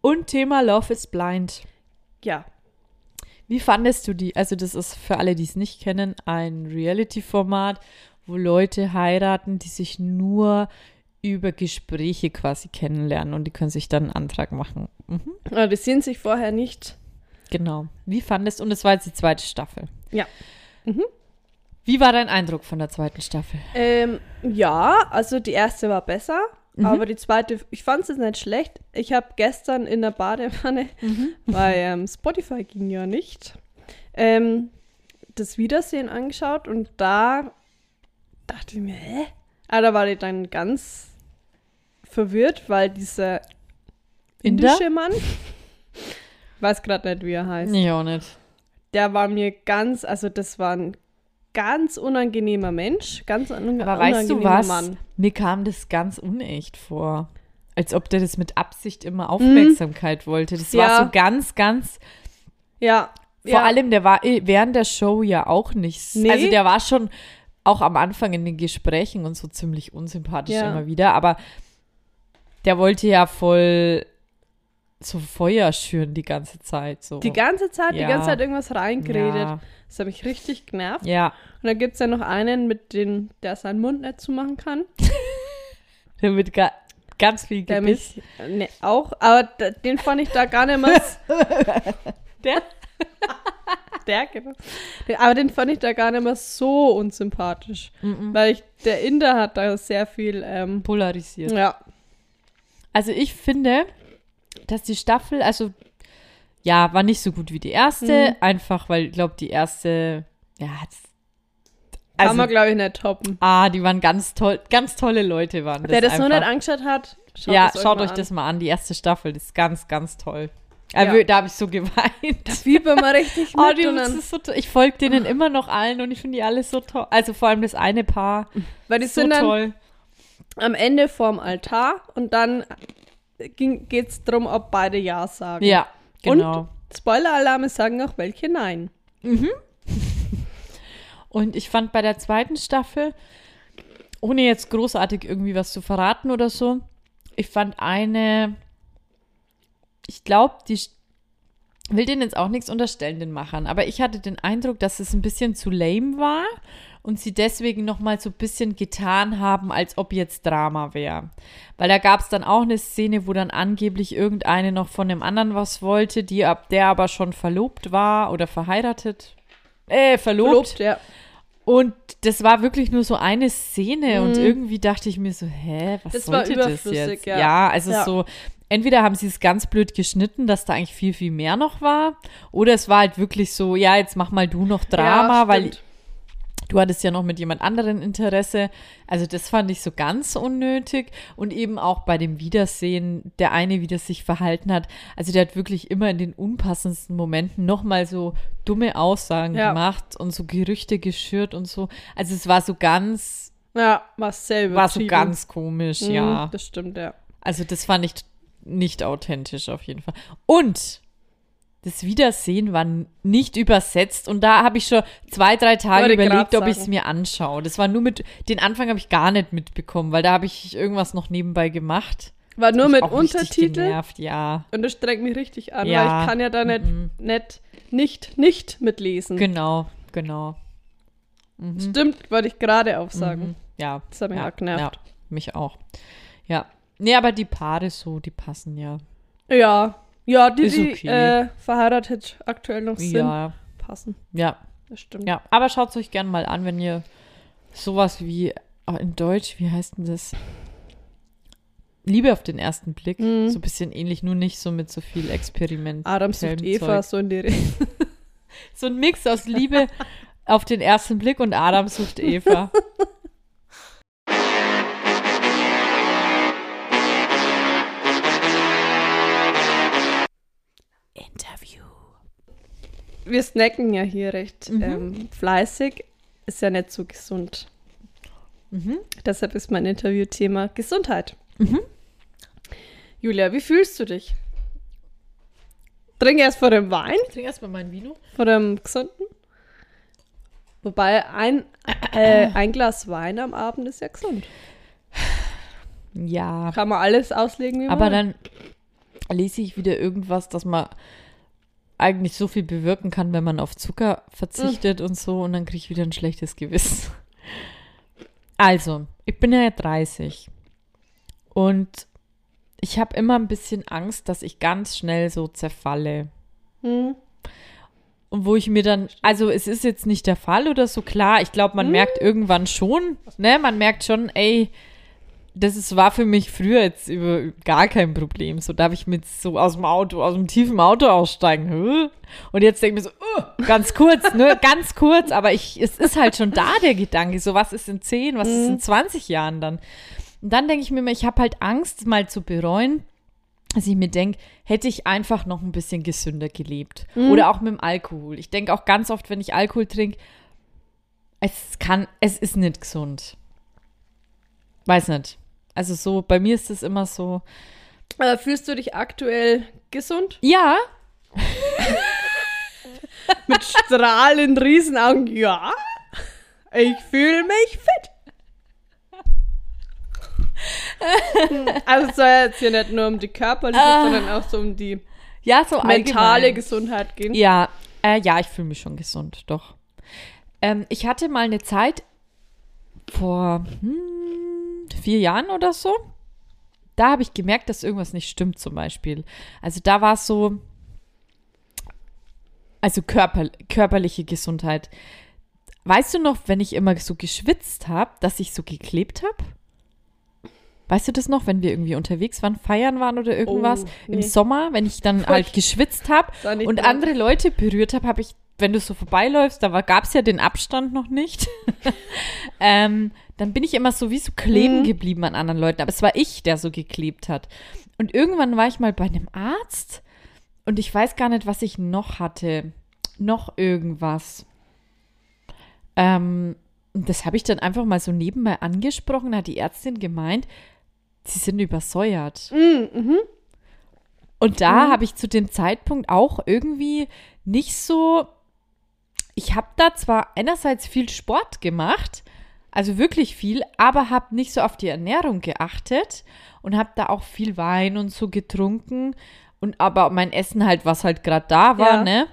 und Thema Love is Blind. ich. Ja. Wie fandest du die? Also, das ist für alle, die es nicht kennen, ein Reality-Format, wo Leute heiraten, die sich nur über Gespräche quasi kennenlernen und die können sich dann einen Antrag machen. Mhm. Aber die sehen sich vorher nicht. Genau. Wie fandest du? Und es war jetzt die zweite Staffel. Ja. Wie war dein Eindruck von der zweiten Staffel? Ähm, ja, also die erste war besser, Mhm. aber die zweite, ich fand es jetzt nicht schlecht. Ich habe gestern in der Badewanne, Mhm. *laughs* weil ähm, Spotify ging ja nicht, ähm, das Wiedersehen angeschaut und da dachte ich mir, hä? Ah, da war ich dann ganz verwirrt, weil dieser Inder? indische Mann, ich weiß gerade nicht, wie er heißt, Nee, auch nicht. der war mir ganz, also das war ein ganz unangenehmer Mensch, ganz un Aber weißt du unangenehmer was? Mann. Mir kam das ganz unecht vor. Als ob der das mit Absicht immer Aufmerksamkeit wollte. Das war Ja. so ganz, ganz. Ja. Vor ja. allem, der war eh während der Show ja auch nicht. Nee. Also der war schon auch am Anfang in den Gesprächen und so ziemlich unsympathisch Ja. immer wieder. Aber der wollte ja voll so Feuer schüren die ganze Zeit. So. Die ganze Zeit, Ja. die ganze Zeit irgendwas reingeredet. Ja. Das hat mich richtig genervt. ja, Und dann gibt es ja noch einen, mit dem, der seinen Mund nicht zumachen kann. *laughs* der wird ga ganz viel Der mich ne, auch, aber den fand ich da gar nicht mehr. *laughs* Der? der, genau. Aber den fand ich da gar nicht mehr so unsympathisch. Weil ich, der Inder hat da sehr viel, ähm, Polarisiert. ja. Also ich finde, dass die Staffel, also ja, war nicht so gut wie die erste, Mhm. einfach weil ich glaube, die erste, ja, das- Kann also, man, glaube ich, nicht toppen. ah, die waren ganz toll, ganz tolle Leute waren das Wer das noch nicht einfach. angeschaut hat, schaut ja, das schaut euch an. das mal an, die erste Staffel, das ist ganz, ganz toll. Ja. Also, Da habe ich so geweint. Fieber mal richtig *laughs* mit Oh, die, und das dann, ist so, ich folge denen immer noch allen und ich finde die alle so toll. Also vor allem das eine Paar, weil die so sind dann toll. am Ende vorm Altar und dann geht es darum, ob beide Ja sagen. Ja, Genau. Und Spoiler-Alarme sagen auch welche nein. Und ich fand bei der zweiten Staffel, ohne jetzt großartig irgendwie was zu verraten oder so, ich fand eine, ich glaube, die will denen jetzt auch nichts unterstellen, den Machern, aber ich hatte den Eindruck, dass es ein bisschen zu lame war und sie deswegen noch mal so ein bisschen getan haben, als ob jetzt Drama wäre. Weil da gab es dann auch eine Szene, wo dann angeblich irgendeine noch von dem anderen was wollte, die ab der aber schon verlobt war oder verheiratet. Äh, verlobt. Verlobt, ja. Und das war wirklich nur so eine Szene und irgendwie dachte ich mir so, hä, was Mhm. Das war sollte das überflüssig, jetzt? ja. Ja, also Ja. so, entweder haben sie es ganz blöd geschnitten, dass da eigentlich viel, viel mehr noch war, oder es war halt wirklich so, ja, jetzt mach mal du noch Drama, Ja, weil. Du hattest ja noch mit jemand anderen Interesse. Also das fand ich so ganz unnötig. Und eben auch bei dem Wiedersehen, der eine, wie das sich verhalten hat. Also der hat wirklich immer in den unpassendsten Momenten nochmal so dumme Aussagen Ja. gemacht und so Gerüchte geschürt und so. Also es war so ganz, Ja, war selber. war so ganz komisch, ja. Das stimmt, ja. Also das fand ich nicht authentisch auf jeden Fall. Und das Wiedersehen war nicht übersetzt und da habe ich schon zwei, drei Tage überlegt, ob ich es mir anschaue. Das war nur mit, den Anfang habe ich gar nicht mitbekommen, weil da habe ich irgendwas noch nebenbei gemacht. War nur mit Untertitel Genervt, ja. und das strengt mich richtig an, Ja. weil ich kann ja da nicht, Mhm. nicht, nicht, nicht mitlesen. Genau, genau. Stimmt, wollte ich gerade auch sagen. Mhm. Ja. Das hat mich ja, auch genervt. Ja, mich auch. Ja. Nee, aber die Paare so, die passen ja. Ja, ja, die, die okay. äh, verheiratet aktuell noch sind, Ja, passen. ja, Das stimmt. Ja, aber schaut es euch gerne mal an, wenn ihr sowas wie oh, in Deutsch, wie heißt denn das? Liebe auf den ersten Blick. Mhm. So ein bisschen ähnlich, nur nicht so mit so viel Experiment. Adam sucht Eva, so in die Richtung. *laughs* So ein Mix aus Liebe *laughs* auf den ersten Blick und Adam sucht Eva. *laughs* Wir snacken ja hier recht Mhm. ähm, fleißig. Ist ja nicht so gesund. Mhm. Deshalb ist mein Interviewthema Gesundheit. Mhm. Julia, wie fühlst du dich? Trink erst vor dem Wein, Ich trinke erstmal mein Vino. vor dem gesunden. Wobei ein, äh, ein Glas Wein am Abend ist ja gesund. Ja. Kann man alles auslegen, wie man Aber will. dann lese ich wieder irgendwas, dass man eigentlich so viel bewirken kann, wenn man auf Zucker verzichtet und so und dann kriege ich wieder ein schlechtes Gewissen. Also, ich bin ja 30 und ich habe immer ein bisschen Angst, dass ich ganz schnell so zerfalle. Hm. Und wo ich mir dann, also es ist jetzt nicht der Fall oder so, klar, ich glaube, man merkt irgendwann schon, ne, man merkt schon, ey, das ist, war für mich früher jetzt über gar kein Problem. So darf ich mit so aus dem Auto, aus dem tiefen Auto aussteigen. Und jetzt denke ich mir so, uh, ganz kurz, ne, *laughs* ganz kurz, aber ich, es ist halt schon da der Gedanke, so was ist in 10, was ist in 20 Jahren dann? Und dann denke ich mir immer, ich habe halt Angst, mal zu bereuen, dass ich mir denke, hätte ich einfach noch ein bisschen gesünder gelebt. Oder auch mit dem Alkohol. Ich denke auch ganz oft, wenn ich Alkohol trinke, es kann, es ist nicht gesund. Weiß nicht. Also so, bei mir ist es immer so, Aber fühlst du dich aktuell gesund? ja, *laughs* Mit strahlenden Riesenaugen? Ja. Ich fühle mich fit. *laughs* Also es soll jetzt hier nicht nur um die körperliche, Ah. sondern auch so um die ja, so mentale allgemein. Gesundheit gehen. Ja, äh, ja, ich fühle mich schon gesund, doch. Ähm, ich hatte mal eine Zeit vor hm, vier Jahren oder so. Da habe ich gemerkt, dass irgendwas nicht stimmt, zum Beispiel. Also da war es so, also körper, körperliche Gesundheit. Weißt du noch, wenn ich immer so geschwitzt habe, dass ich so geklebt habe? Weißt du das noch, wenn wir irgendwie unterwegs waren, feiern waren oder irgendwas? Oh, Im nee. Sommer, wenn ich dann halt geschwitzt habe und nach. andere Leute berührt habe, habe ich, wenn du so vorbeiläufst, da gab es ja den Abstand noch nicht, *laughs* ähm, dann bin ich immer so wie so kleben Mhm. geblieben an anderen Leuten. Aber es war ich, der so geklebt hat. Und irgendwann war ich mal bei einem Arzt und ich weiß gar nicht, was ich noch hatte. Noch irgendwas. Ähm, und das habe ich dann einfach mal so nebenbei angesprochen. Da hat die Ärztin gemeint, sie sind übersäuert. Mm, mhm. Und da habe ich zu dem Zeitpunkt auch irgendwie nicht so. Ich habe da zwar einerseits viel Sport gemacht, also wirklich viel, aber habe nicht so auf die Ernährung geachtet und habe da auch viel Wein und so getrunken und aber mein Essen halt, was halt gerade da war, Ja. ne?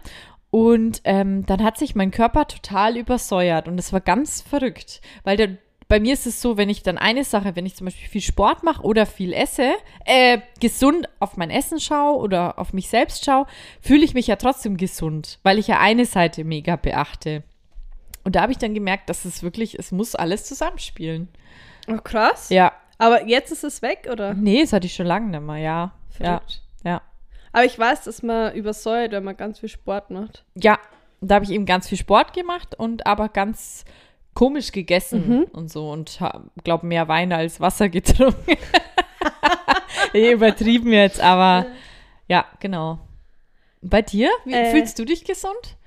Und ähm, dann hat sich mein Körper total übersäuert und das war ganz verrückt, weil der, bei mir ist es so, wenn ich dann eine Sache, wenn ich zum Beispiel viel Sport mache oder viel esse, äh, gesund auf mein Essen schaue oder auf mich selbst schaue, fühle ich mich ja trotzdem gesund, weil ich ja eine Seite mega beachte. Und da habe ich dann gemerkt, dass es wirklich, es muss alles zusammenspielen. Oh, krass. Ja. Aber jetzt ist es weg, oder? Nee, das hatte ich schon lange nicht mehr, ja. Ja, Verrückt. ja. Aber ich weiß, dass man übersäuert, wenn man ganz viel Sport macht. Ja, da habe ich eben ganz viel Sport gemacht und aber ganz komisch gegessen und so und glaube mehr Wein als Wasser *laughs* getrunken. *laughs* ich übertrieben jetzt, aber ja, genau. Bei dir? Wie, Äh. fühlst du dich gesund?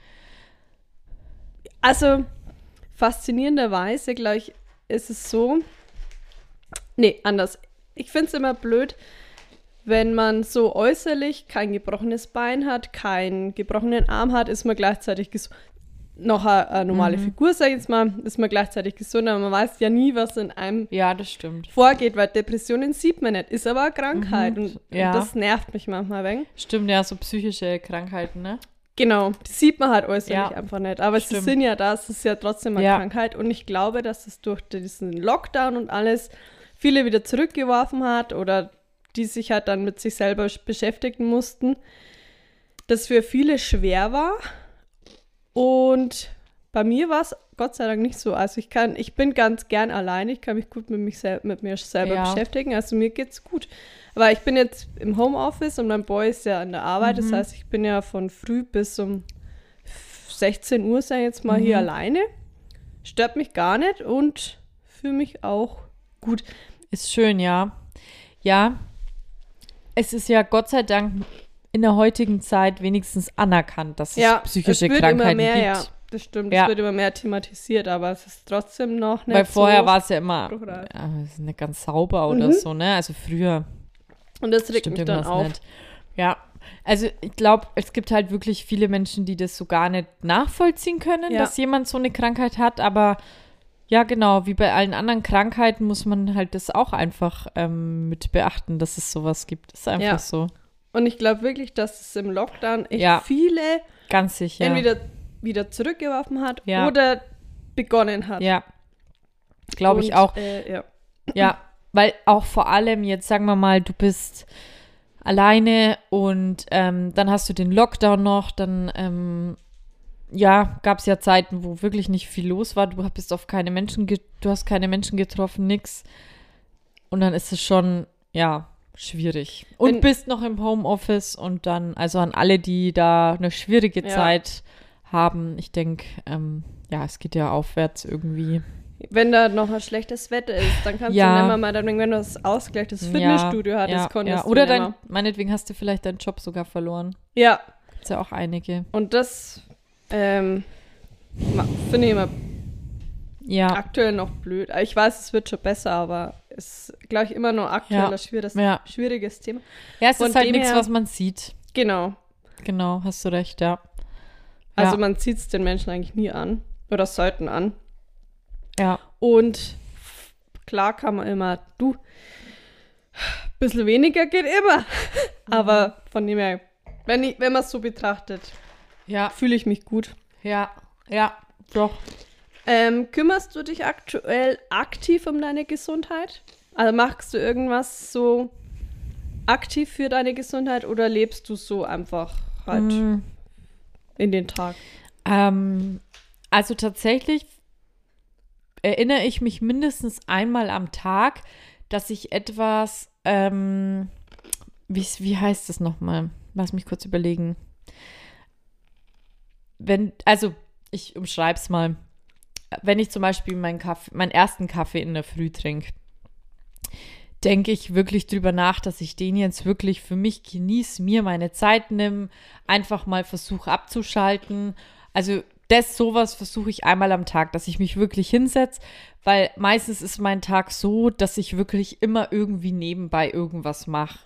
Also, faszinierenderweise, glaube ich, ist es so. Nee, anders. Ich finde es immer blöd, wenn man so äußerlich kein gebrochenes Bein hat, keinen gebrochenen Arm hat, ist man gleichzeitig gesund. Noch eine, eine normale Figur, sag ich jetzt mal, ist man gleichzeitig gesund, aber man weiß ja nie, was in einem Ja, vorgeht, weil Depressionen sieht man nicht, ist aber eine Krankheit und, ja. und das nervt mich manchmal ein wenig. Stimmt, ja, so psychische Krankheiten, ne? Genau, die sieht man halt äußerlich Ja, einfach nicht. Aber sie stimmt. sind ja da, es ist ja trotzdem eine Ja. Krankheit. Und ich glaube, dass es durch diesen Lockdown und alles viele wieder zurückgeworfen hat oder die sich halt dann mit sich selber sch- beschäftigen mussten, das für viele schwer war. Und bei mir war es Gott sei Dank nicht so. Also ich kann, ich bin ganz gern alleine, ich kann mich gut mit, mich sel mit mir selber Ja. beschäftigen. Also mir geht's gut. Aber ich bin jetzt im Homeoffice und mein Boy ist ja an der Arbeit. Mhm. Das heißt, ich bin ja von früh bis um 16 Uhr, sei jetzt mal Mhm. hier alleine. Stört mich gar nicht und fühle mich auch gut. Ist schön, ja. Ja. Es ist ja Gott sei Dank in der heutigen Zeit wenigstens anerkannt, dass es ja, psychische es Krankheiten mehr, gibt. ja. Das stimmt, Ja. es wird immer mehr thematisiert, aber es ist trotzdem noch nicht Weil vorher so. war es ja immer ja, nicht ganz sauber oder Mhm. so, ne? Also früher Und das regt mich dann auf. nicht. Ja, also ich glaube, es gibt halt wirklich viele Menschen, die das so gar nicht nachvollziehen können, Ja. dass jemand so eine Krankheit hat, aber ja, genau, wie bei allen anderen Krankheiten muss man halt das auch einfach ähm, mit beachten, dass es sowas gibt. Das ist einfach so. Und ich glaube wirklich, dass es im Lockdown echt Ja. viele Ganz sicher. entweder wieder zurückgeworfen hat Ja. oder begonnen hat. ja. Glaube ich auch. Äh, ja. Ja, weil auch vor allem jetzt sagen wir mal, du bist alleine und ähm, dann hast du den Lockdown noch, dann ähm, ja, gab es ja Zeiten, wo wirklich nicht viel los war. Du bist auf keine Menschen, du hast keine Menschen getroffen, nix. Und dann ist es schon, ja, schwierig. Und Wenn- bist noch im Homeoffice und dann, also an alle, die da eine schwierige Ja. Zeit haben, ich denke, ähm, ja, es geht ja aufwärts irgendwie. Wenn da noch ein schlechtes Wetter ist, dann kannst Ja. du nicht mehr mal, dann, wenn du das Ausgleich, das Fitnessstudio hattest, ja, konntest ja. du Oder dein, meinetwegen hast du vielleicht deinen Job sogar verloren. Ja, Gibt's ja auch einige. und das ähm, finde ich immer Ja, aktuell noch blöd. Ich weiß, es wird schon besser, aber es ist, glaube ich, immer noch aktuell Ja. ein schwieriges, Ja. schwieriges Thema. ja es von ist halt nichts, was man sieht. Genau. Genau, hast du recht, ja. Also ja, man zieht es den Menschen eigentlich nie an. Oder sollten an. ja, Und klar kann man immer, du, ein bisschen weniger geht immer. Aber von dem her, wenn, ich- wenn man es so betrachtet, ja, fühle ich mich gut. ja, ja, doch. Ähm, kümmerst du dich aktuell aktiv um deine Gesundheit? Also machst du irgendwas so aktiv für deine Gesundheit oder lebst du so einfach halt Mm, in den Tag? ähm, also tatsächlich erinnere ich mich mindestens einmal am Tag, dass ich etwas, ähm, wie, wie heißt das nochmal? Lass mich kurz überlegen. Wenn, also ich umschreibe es mal. Wenn ich zum Beispiel meinen Kaffee, meinen ersten Kaffee in der Früh trinke, denke ich wirklich drüber nach, dass ich den jetzt wirklich für mich genieße, mir meine Zeit nimm, einfach mal versuche abzuschalten. Also das sowas versuche ich einmal am Tag, dass ich mich wirklich hinsetze, weil meistens ist mein Tag so, dass ich wirklich immer irgendwie nebenbei irgendwas mache.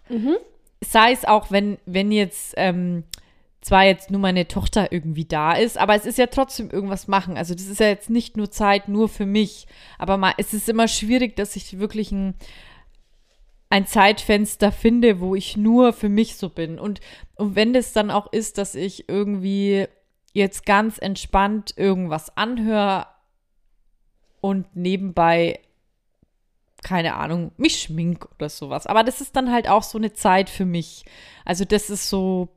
sei es auch, wenn, wenn jetzt ähm, zwar jetzt nur meine Tochter irgendwie da ist, aber es ist ja trotzdem irgendwas machen. Also das ist ja jetzt nicht nur Zeit nur für mich, aber mal, es ist immer schwierig, dass ich wirklich ein, ein Zeitfenster finde, wo ich nur für mich so bin. Und, und wenn das dann auch ist, dass ich irgendwie jetzt ganz entspannt irgendwas anhöre und nebenbei keine Ahnung, mich schmink oder sowas. Aber das ist dann halt auch so eine Zeit für mich. Also das ist so,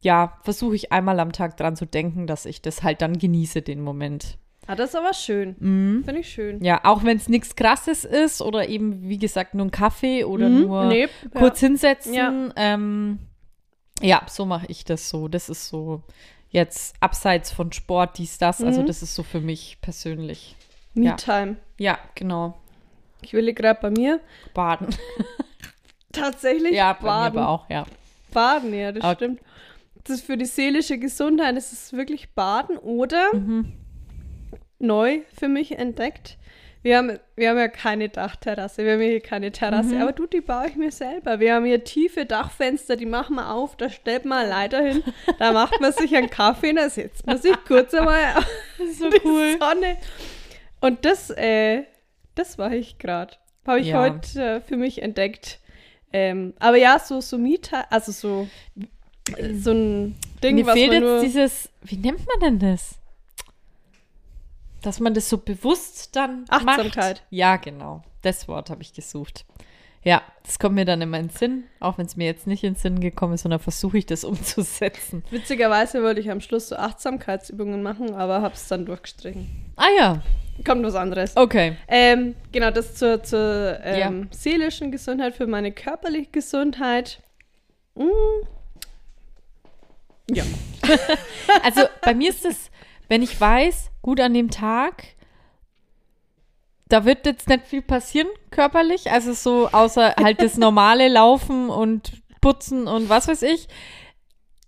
ja, versuche ich einmal am Tag dran zu denken, dass ich das halt dann genieße, den Moment. Ah, das ist aber schön. Mhm. Finde ich schön. Ja, auch wenn es nichts Krasses ist oder eben, wie gesagt, nur ein Kaffee oder Mhm. nur Nee, kurz hinsetzen. Ja. Ähm, ja, so mache ich das so. Das ist so jetzt abseits von Sport, dies, das. Also Mhm. das ist so für mich persönlich. ja. Ja. Me-Time. Ja, genau. Ich will gerade bei mir Baden. *laughs* tatsächlich ja, bei baden. mir aber auch, ja. Baden, ja, das Okay. stimmt. Das ist für die seelische Gesundheit, das ist wirklich Baden oder Mhm. Neu für mich entdeckt. Wir haben, wir haben ja keine Dachterrasse, wir haben hier keine Terrasse, Mhm. aber du, die baue ich mir selber. Wir haben hier tiefe Dachfenster, die machen wir auf, da stellt man eine Leiter hin, da macht man sich einen Kaffee, da setzt man sich kurz *laughs* einmal so die Sonne. Und das, äh, das war ich gerade. Habe ich Ja. heute äh, für mich entdeckt. Ähm, aber ja, so, so Mieter, also so, so ein Ding, Mir was fehlt man jetzt nur... dieses, wie nennt man denn das? Dass man das so bewusst dann Achtsamkeit. macht. Ja, genau. Das Wort habe ich gesucht. Ja, das kommt mir dann immer in den Sinn, auch wenn es mir jetzt nicht in den Sinn gekommen ist, sondern versuche ich das *laughs* umzusetzen. Witzigerweise wollte ich am Schluss so Achtsamkeitsübungen machen, aber habe es dann durchgestrichen. Ah ja, Kommt was anderes. okay. Ähm, genau, das zur, zur ähm, seelischen Gesundheit, für meine körperliche Gesundheit. Mm. Ja. *laughs* Also bei mir ist es, wenn ich weiß, gut an dem Tag, da wird jetzt nicht viel passieren körperlich, also so außer halt das normale Laufen und Putzen und was weiß ich,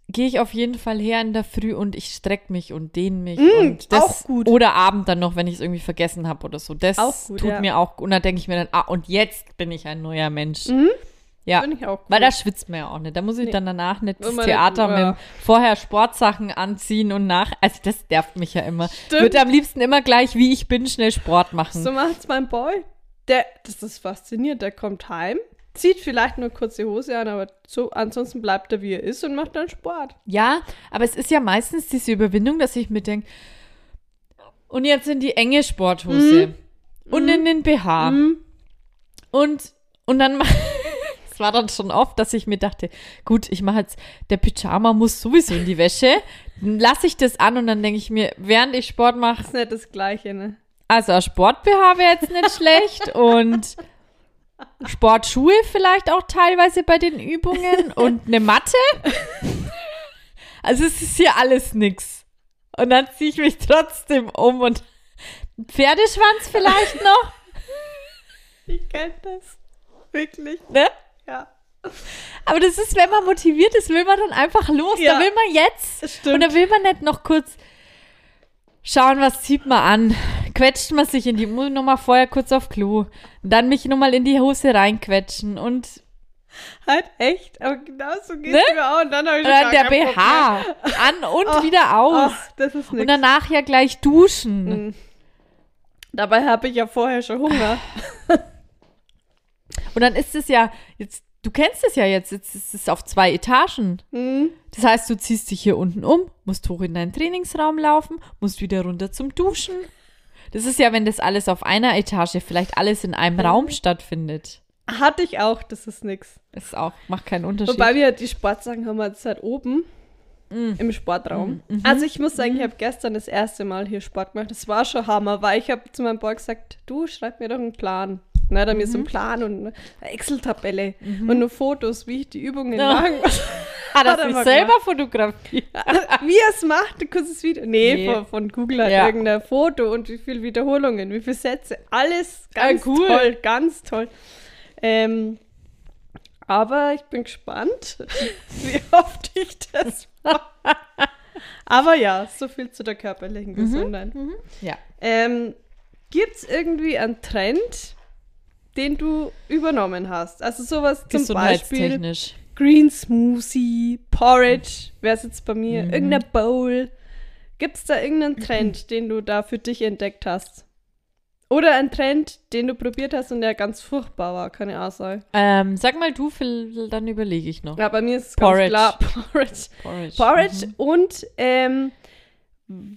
gehe ich auf jeden Fall her in der Früh und ich strecke mich und dehne mich Mm, und das auch gut. oder Abend dann noch, wenn ich es irgendwie vergessen habe oder so. Das Auch gut, tut ja. mir auch und da denke ich mir dann, ah und jetzt bin ich ein neuer Mensch. Mhm. Ja. Finde ich auch gut. Weil da schwitzt man ja auch nicht. Da muss ich Nee. dann danach nicht das Theater nicht- mit ja. dem vorher Sportsachen anziehen und nach. Also das nervt mich ja immer. Ich würde am liebsten immer gleich, wie ich bin, schnell Sport machen. So macht's mein Boy. Der, das ist faszinierend. Der kommt heim, zieht vielleicht nur kurze Hose an, aber so, ansonsten bleibt er wie er ist und macht dann Sport. Ja, aber es ist ja meistens diese Überwindung, dass ich mir denke, und jetzt in die enge Sporthose und in den BH. Mhm. Und, und dann *laughs* es war dann schon oft, dass ich mir dachte, gut, ich mache jetzt, der Pyjama muss sowieso in die Wäsche. Dann lasse ich das an und dann denke ich mir, während ich Sport mache, Ist nicht das Gleiche, ne? Also Sport-BH wäre jetzt nicht schlecht *laughs* und Sportschuhe vielleicht auch teilweise bei den Übungen und eine Matte. *laughs* Also es ist hier alles nix. Und dann ziehe ich mich trotzdem um und Pferdeschwanz vielleicht noch, Ich kenn das. Wirklich. ne? Aber das ist, wenn man motiviert ist, will man dann einfach los. Ja. Da will man jetzt. Stimmt. Und da will man nicht noch kurz schauen, was zieht man an. Quetscht man sich in die, muss nochmal vorher kurz auf Klo. Dann mich nochmal in die Hose reinquetschen und Halt echt. Aber genau so geht's Ne? mir auch. Und dann habe ich gar der BH an und Oh, wieder aus. Ach, das ist und nix. danach ja gleich duschen. Mhm. Dabei habe ich ja vorher schon Hunger. *laughs* Und dann ist es ja, jetzt, du kennst es ja jetzt, jetzt ist es auf zwei Etagen. Mhm. Das heißt, du ziehst dich hier unten um, musst hoch in deinen Trainingsraum laufen, musst wieder runter zum Duschen. Das ist ja, wenn das alles auf einer Etage, vielleicht alles in einem Raum stattfindet. Hatte ich auch, das ist nix. Das ist auch, macht keinen Unterschied. Wobei wir die Sportsachen haben wir jetzt halt oben Mm. im Sportraum. Mhm. Also ich muss sagen, ich habe gestern das erste Mal hier Sport gemacht. Das war schon Hammer, weil ich habe zu meinem Boy gesagt, du schreib mir doch einen Plan. Dann hat er mir so Mhm. einen Plan und eine Excel-Tabelle und nur Fotos, wie ich die Übungen Ja. machen *laughs* muss. Hat er sich selber fotografiert? *laughs* wie er es macht, ein kurzes Video. Nee, Nee. Von, von Google hat Ja. irgendein Foto und wie viele Wiederholungen, wie viele Sätze. Alles Ah, ganz cool. toll, ganz toll. Ähm, aber ich bin gespannt, *laughs* wie oft ich das mache. aber ja, so viel zu der körperlichen Gesundheit. Ja. Ähm, Gibt es irgendwie einen Trend, den du übernommen hast? Also sowas zum Beispiel. Green Smoothie, Porridge, wäre es jetzt bei mir, Mhm. irgendeine Bowl. Gibt es da irgendeinen *clears throat* Trend, den du da für dich entdeckt hast? Oder einen Trend, den du probiert hast und der ganz furchtbar war, keine auch sein. Ähm, sag mal du, Phil, dann überlege ich noch. Ja, bei mir ist es Porridge. ganz klar *laughs* Porridge. Porridge. Porridge Mhm. und ähm,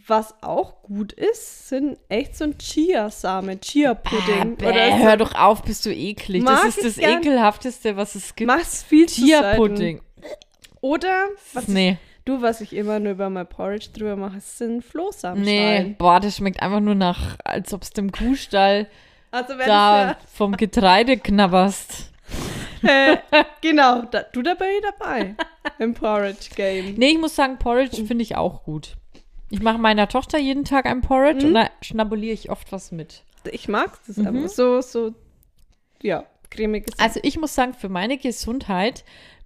was auch gut ist, sind echt so ein Chia-Samen, Chia-Pudding. Oder so. hör doch auf, bist du eklig. Mag das ist ich das ekelhafteste, was es gibt. Mach's viel Chia-Pudding. Oder, was Nee, du, was ich immer nur über mein Porridge drüber mache, sind nee. Flohsamenschalen. Boah, das schmeckt einfach nur nach, als ob es dem Kuhstall Also wenn da *laughs* vom Getreide knabberst. *laughs* äh, genau, da, du dabei dabei *laughs* im Porridge-Game. Nee, ich muss sagen, Porridge finde ich auch gut. Ich mache meiner Tochter jeden Tag ein Porridge und da schnabuliere ich oft was mit. Ich mag das Mhm. einfach. So, so, ja, cremiges. Also ich muss sagen, für meine Gesundheit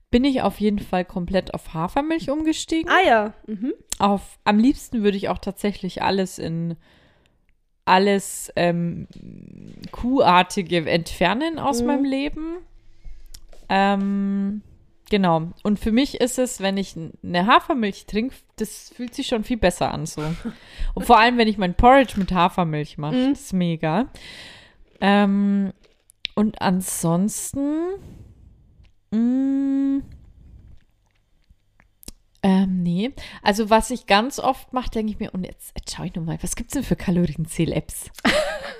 bin ich auf jeden Fall komplett auf Hafermilch umgestiegen. ah ja, mhm. Auf, am liebsten würde ich auch tatsächlich alles in alles ähm, Kuhartige entfernen aus Mhm. meinem Leben. Ähm, genau. Und für mich ist es, wenn ich eine Hafermilch trinke, das fühlt sich schon viel besser an so. Und vor allem, wenn ich mein Porridge mit Hafermilch mache, Mhm. das ist mega. Ähm, und ansonsten, mh, ähm, nee. Also was ich ganz oft mache, denke ich mir, und jetzt, jetzt schaue ich nur mal, was gibt's denn für Kalorienzähl-Apps?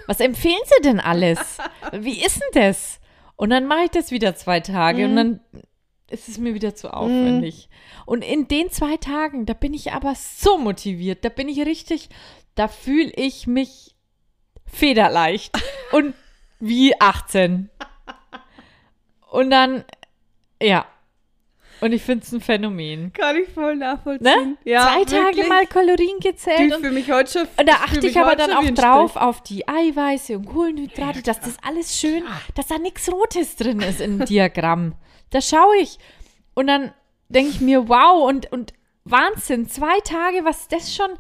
was empfehlen sie denn alles? Wie ist denn das? Und dann mache ich das wieder zwei Tage und dann ist es mir wieder zu aufwendig. Und in den zwei Tagen, da bin ich aber so motiviert, da bin ich richtig, da fühle ich mich federleicht *laughs* und wie 18. Und dann, ja. Und ich finde es ein Phänomen. Kann ich voll nachvollziehen. Ne? Ja, Zwei Tage wirklich. mal Kalorien gezählt. Und, für mich heute schon. und da achte ich aber dann auch drauf Strich. auf die Eiweiße und Kohlenhydrate, dass das alles schön, dass da nichts Rotes drin ist im Diagramm. Da schaue ich. Und dann denke ich mir, wow, und, und Wahnsinn, zwei Tage, was das schon?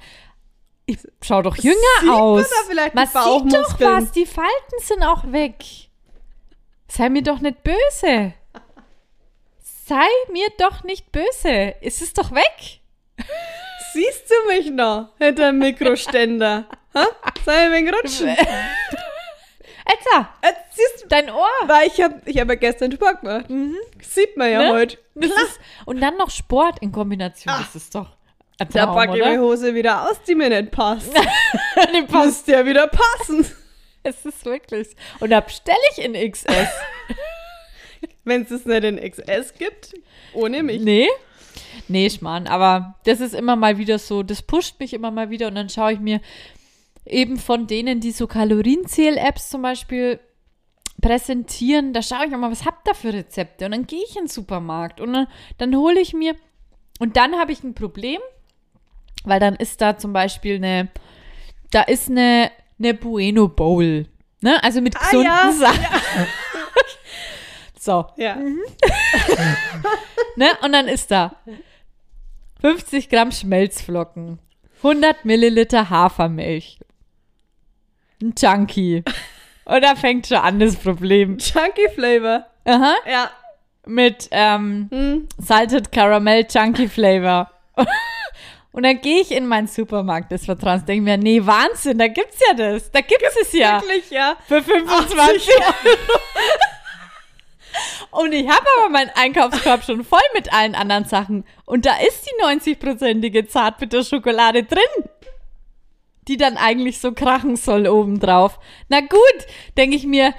Ich schau doch jünger Sieht man aus. da vielleicht die man sieht doch was, die Falten sind auch weg. Sei mir doch nicht böse. Sei mir doch nicht böse. Es ist doch weg. Siehst du mich noch hinter dem Mikroständer? ha? Ein wenig *laughs* rutschen? Etza, Äh, siehst du, dein Ohr. weil ich habe ich hab ja gestern Sport gemacht. Sieht man ja Ne? heute. *laughs* Das ist, und dann noch Sport in Kombination. Das ist doch ein Da Traum, packe ich oder? Hose wieder aus, die mir nicht passt. *laughs* Nee, passt. *laughs* Muss ja wieder passen. Es ist wirklich. Und da bestelle ich in XS. Wenn es es nicht in XS gibt, ohne mich. nee. Nee, Schmarrn. Aber das ist immer mal wieder so, das pusht mich immer mal wieder. Und dann schaue ich mir eben von denen, die so Kalorienzähl-Apps zum Beispiel präsentieren, da schaue ich auch mal, was habt ihr für Rezepte? Und dann gehe ich in den Supermarkt und dann, dann hole ich mir, und dann habe ich ein Problem, weil dann ist da zum Beispiel eine, da ist eine, eine Bueno Bowl, ne? Also mit Ah, gesunden ja, Sachen. *laughs* so, Ja. *laughs* ne? Und dann ist da 50 Gramm Schmelzflocken, 100 Milliliter Hafermilch, ein Chunky. Und da fängt schon an das Problem. *laughs* Chunky Flavor. Aha. Ja. Mit ähm, Hm. Salted Caramel Chunky Flavor. *laughs* Und dann gehe ich in meinen Supermarkt des Vertrauens, denke mir, nee, Wahnsinn, da gibt's ja das. Da gibt's es ja. Wirklich, ja. Für 25 Euro. *laughs* Und ich habe aber meinen Einkaufskorb schon voll mit allen anderen Sachen. Und da ist die 90-prozentige Zartbitterschokolade drin. Die dann eigentlich so krachen soll obendrauf. Na gut, denke ich mir,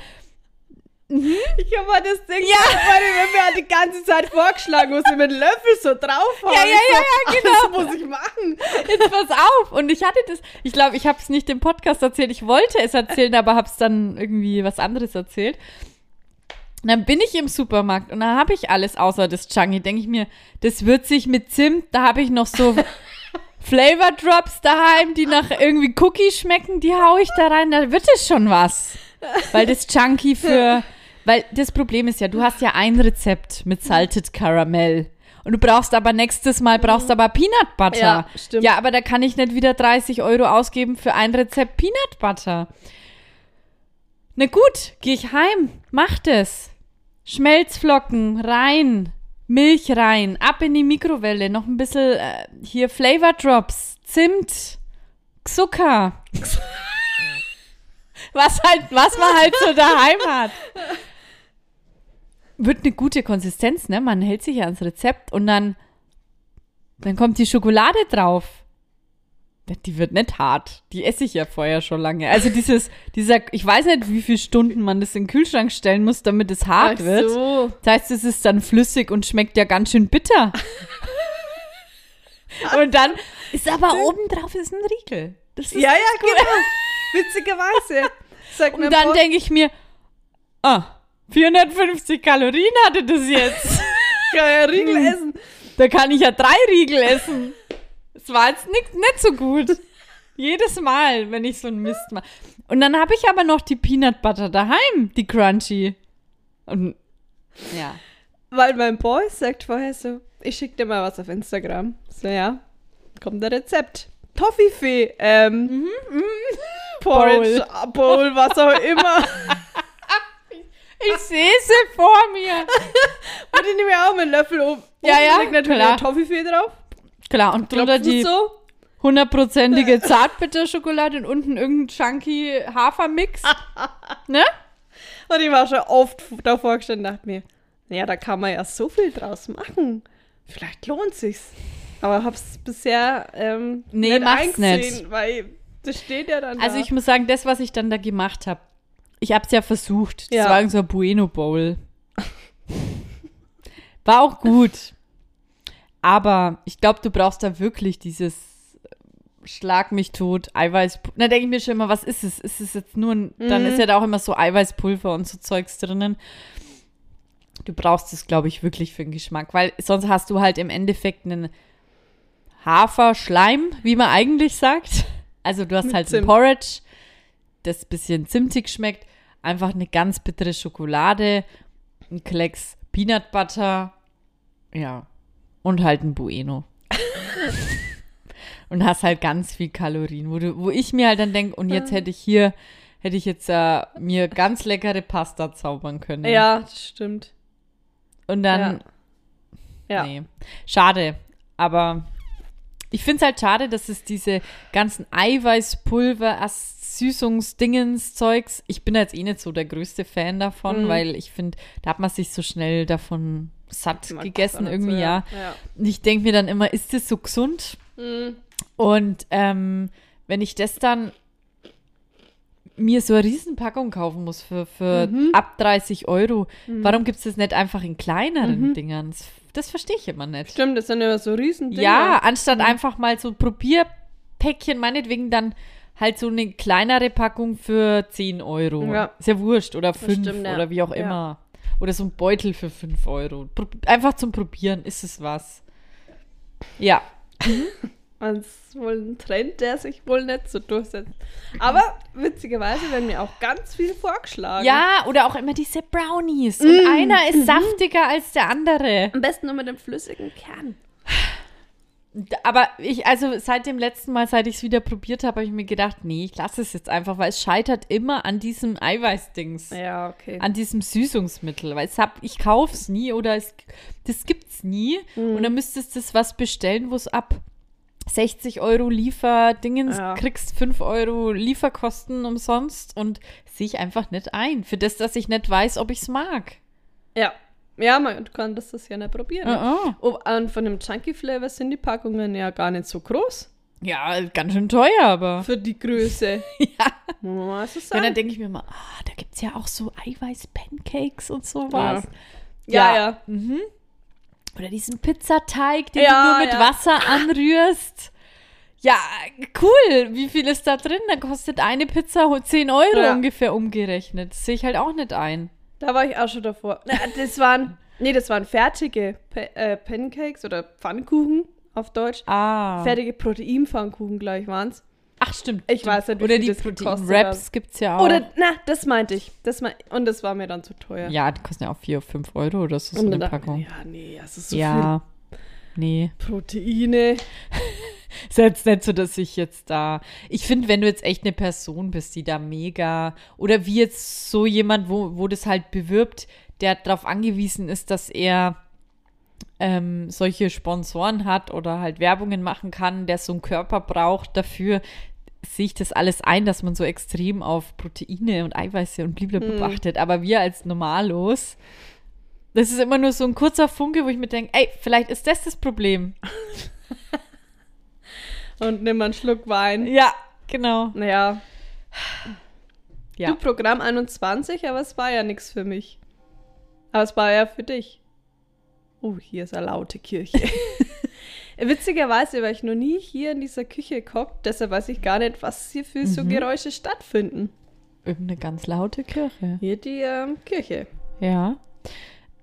Ich habe mal das Ding, ja. wenn mir halt die ganze Zeit vorgeschlagen, muss ich mit dem Löffel so draufhauen. Ja, ja, ja, so, ja, genau. Das muss ich machen. jetzt pass auf. Und ich hatte das, ich glaube, ich habe es nicht im Podcast erzählt. Ich wollte es erzählen, aber habe es dann irgendwie was anderes erzählt. Und dann bin ich im Supermarkt und da habe ich alles außer das Chunky. Denke ich mir, das wird sich mit Zimt, da habe ich noch so Flavor Drops daheim, die nach irgendwie Cookie schmecken, die hau ich da rein, da wird es schon was. Weil das Chunky für, weil das Problem ist ja, du hast ja ein Rezept mit Salted Caramel. Und du brauchst aber nächstes Mal brauchst aber Peanut Butter. Ja, stimmt. Ja, aber da kann ich nicht wieder 30 Euro ausgeben für ein Rezept Peanut Butter. Na gut, gehe ich heim, mach das. Schmelzflocken rein, Milch rein, ab in die Mikrowelle, noch ein bisschen äh, hier Flavor Drops, Zimt, Zucker. *laughs* was halt, was man halt so daheim hat. Wird eine gute Konsistenz, ne? Man hält sich ja ans Rezept und dann, dann kommt die Schokolade drauf. Die wird nicht hart. Die esse ich ja vorher schon lange. Also dieses, dieser, ich weiß nicht, wie viele Stunden man das in den Kühlschrank stellen muss, damit es hart Ach wird. so. Das heißt, es ist dann flüssig und schmeckt ja ganz schön bitter. *laughs* und dann ist aber obendrauf ist ein Riegel. Das ist Ja, ja, genau. Witzigerweise. Sagt Und dann denke ich mir, ah, 450 Kalorien hatte das jetzt. *laughs* kann ja Riegel essen. Da kann ich ja drei Riegel essen. Es war jetzt nicht, nicht so gut. Jedes Mal, wenn ich so einen Mist mache. Und dann habe ich aber noch die Peanut Butter daheim, die Crunchy. Und ja. Weil mein Boy sagt vorher so, ich schicke dir mal was auf Instagram. So, ja, kommt ein Rezept. Toffifee, ähm, Porridge, Bowl. Bowl, was auch immer. *laughs* Ich sehe sie vor mir. *laughs* Und ich nehme auch meinen Löffel um. Ja, ja, Liegt natürlich klar. Toffifee drauf. Klar, und drunter die so. hundertprozentige Zartbitterschokolade und unten irgendein chunky Hafermix. *laughs* ne? Und ich war schon oft davor gestanden und dachte mir, naja, da kann man ja so viel draus machen. Vielleicht lohnt sich's. Aber hab's bisher ähm, Nee, nicht mach's nicht. weil das steht ja dann Also da. ich muss sagen, das, was ich dann da gemacht habe, ich habe es ja versucht. Das Ja. war irgend so ein Bueno Bowl. *laughs* War auch gut. Aber ich glaube, du brauchst da wirklich dieses Schlag mich tot, Eiweiß. Na, denke ich mir schon immer, was ist es? Ist es jetzt nur ein, dann Mhm. ist ja da auch immer so Eiweißpulver und so Zeugs drinnen. Du brauchst es, glaube ich, wirklich für den Geschmack, weil sonst hast du halt im Endeffekt einen Haferschleim, wie man eigentlich sagt. Also du hast Mit halt ein Zimt. Porridge, das bisschen zimtig schmeckt, einfach eine ganz bittere Schokolade, ein Klecks Peanut Butter, ja, und halt ein Bueno. *laughs* und hast halt ganz viel Kalorien, wo, du, wo ich mir halt dann denke, und jetzt hätte ich hier, hätte ich jetzt äh, mir ganz leckere Pasta zaubern können. ja, das stimmt. Und dann, Ja. nee, schade, aber ich finde es halt schade, dass es diese ganzen Eiweißpulver, Süßungsdingens, Zeugs, ich bin jetzt eh nicht so der größte Fan davon, Mhm. weil ich finde, da hat man sich so schnell davon satt Mag gegessen irgendwie, so, ja. ja. Und ich denke mir dann immer, ist das so gesund? Mhm. Und ähm, wenn ich das dann mir so eine Riesenpackung kaufen muss für, für Mhm. ab 30 Euro, warum gibt es das nicht einfach in kleineren Mhm. Dingern? Das, das verstehe ich immer nicht. Stimmt, das sind ja so riesen Dinger. Ja, anstatt Mhm. einfach mal so Probierpäckchen, meinetwegen dann halt so eine kleinere Packung für 10 Euro. Ja. Ist ja wurscht. Oder 5 stimmt, ja. oder wie auch Ja. immer. Oder so ein Beutel für 5 Euro. Einfach zum Probieren ist es was. Ja. Das ist wohl ein Trend, der sich wohl nicht so durchsetzt. Aber witzigerweise werden mir auch ganz viel vorgeschlagen. Ja, oder auch immer diese Brownies. Mm. Und einer Mhm. ist saftiger als der andere. Am besten nur mit dem flüssigen Kern. Aber ich, also seit dem letzten Mal, seit ich es wieder probiert habe, habe ich mir gedacht, nee, ich lasse es jetzt einfach, weil es scheitert immer an diesem Eiweißdings. Ja, okay. an diesem Süßungsmittel, weil es hab, ich kauf's nie oder es, das gibt's nie Mhm. und dann müsstest du das was bestellen, wo es ab 60 Euro Lieferdingens Ja. kriegst 5 Euro Lieferkosten umsonst und sehe ich einfach nicht ein. Für das, dass ich nicht weiß, ob ich's mag. Ja. Ja, man kann das, das ja nicht probieren. -uh. Oh, und von dem Chunky Flavor sind die Packungen ja gar nicht so groß. Ja, ganz schön teuer, aber. Für die Größe. *laughs* Ja. Muss man mal so Und sagen. dann denke ich mir mal, ah, da gibt's ja auch so Eiweiß-Pancakes und sowas. Ja, ja. Mhm. Oder diesen Pizzateig, den Ja, du nur mit ja. Wasser anrührst. Ja, cool. Wie viel ist da drin? Da kostet eine Pizza 10 Euro Ja. ungefähr umgerechnet. Das sehe ich halt auch nicht ein. Da war ich auch schon davor. Na, das waren, nee, das waren fertige äh, Pancakes oder Pfannkuchen auf Deutsch. Ah. Fertige Proteinpfannkuchen, glaube ich, waren es. Ach, stimmt. Ich stimmt. weiß nicht, Oder die Protein-Wraps gibt es ja auch. Oder, na, das meinte ich. Das mein, und das war mir dann zu teuer. ja, die kosten ja auch 4, 5 Euro oder so, so eine Packung. ja, nee, das ist so ja. Nee. viel Proteine. Ist jetzt nicht so, dass ich jetzt da. Ich finde, wenn du jetzt echt eine Person bist, die da mega. Oder wie jetzt so jemand, wo, wo das halt bewirbt, der darauf angewiesen ist, dass er ähm, solche Sponsoren hat oder halt Werbungen machen kann, der so einen Körper braucht dafür, sehe ich das alles ein, dass man so extrem auf Proteine und Eiweiße und blablabla Hm. achtet. Aber wir als Normalos, das ist immer nur so ein kurzer Funke, wo ich mir denke, ey, vielleicht ist das das Problem. *laughs* Und nimm mal einen Schluck Wein. Ja, genau. Naja, Ja. du Programm 21, aber es war ja nichts für mich. Aber es war ja für dich. Oh, hier ist eine laute Kirche. *laughs* Witzigerweise war ich noch nie hier in dieser Küche gekocht, deshalb weiß ich gar nicht, was hier für so Mhm. Geräusche stattfinden. Irgendeine ganz laute Kirche. Hier die ähm, Kirche. Ja.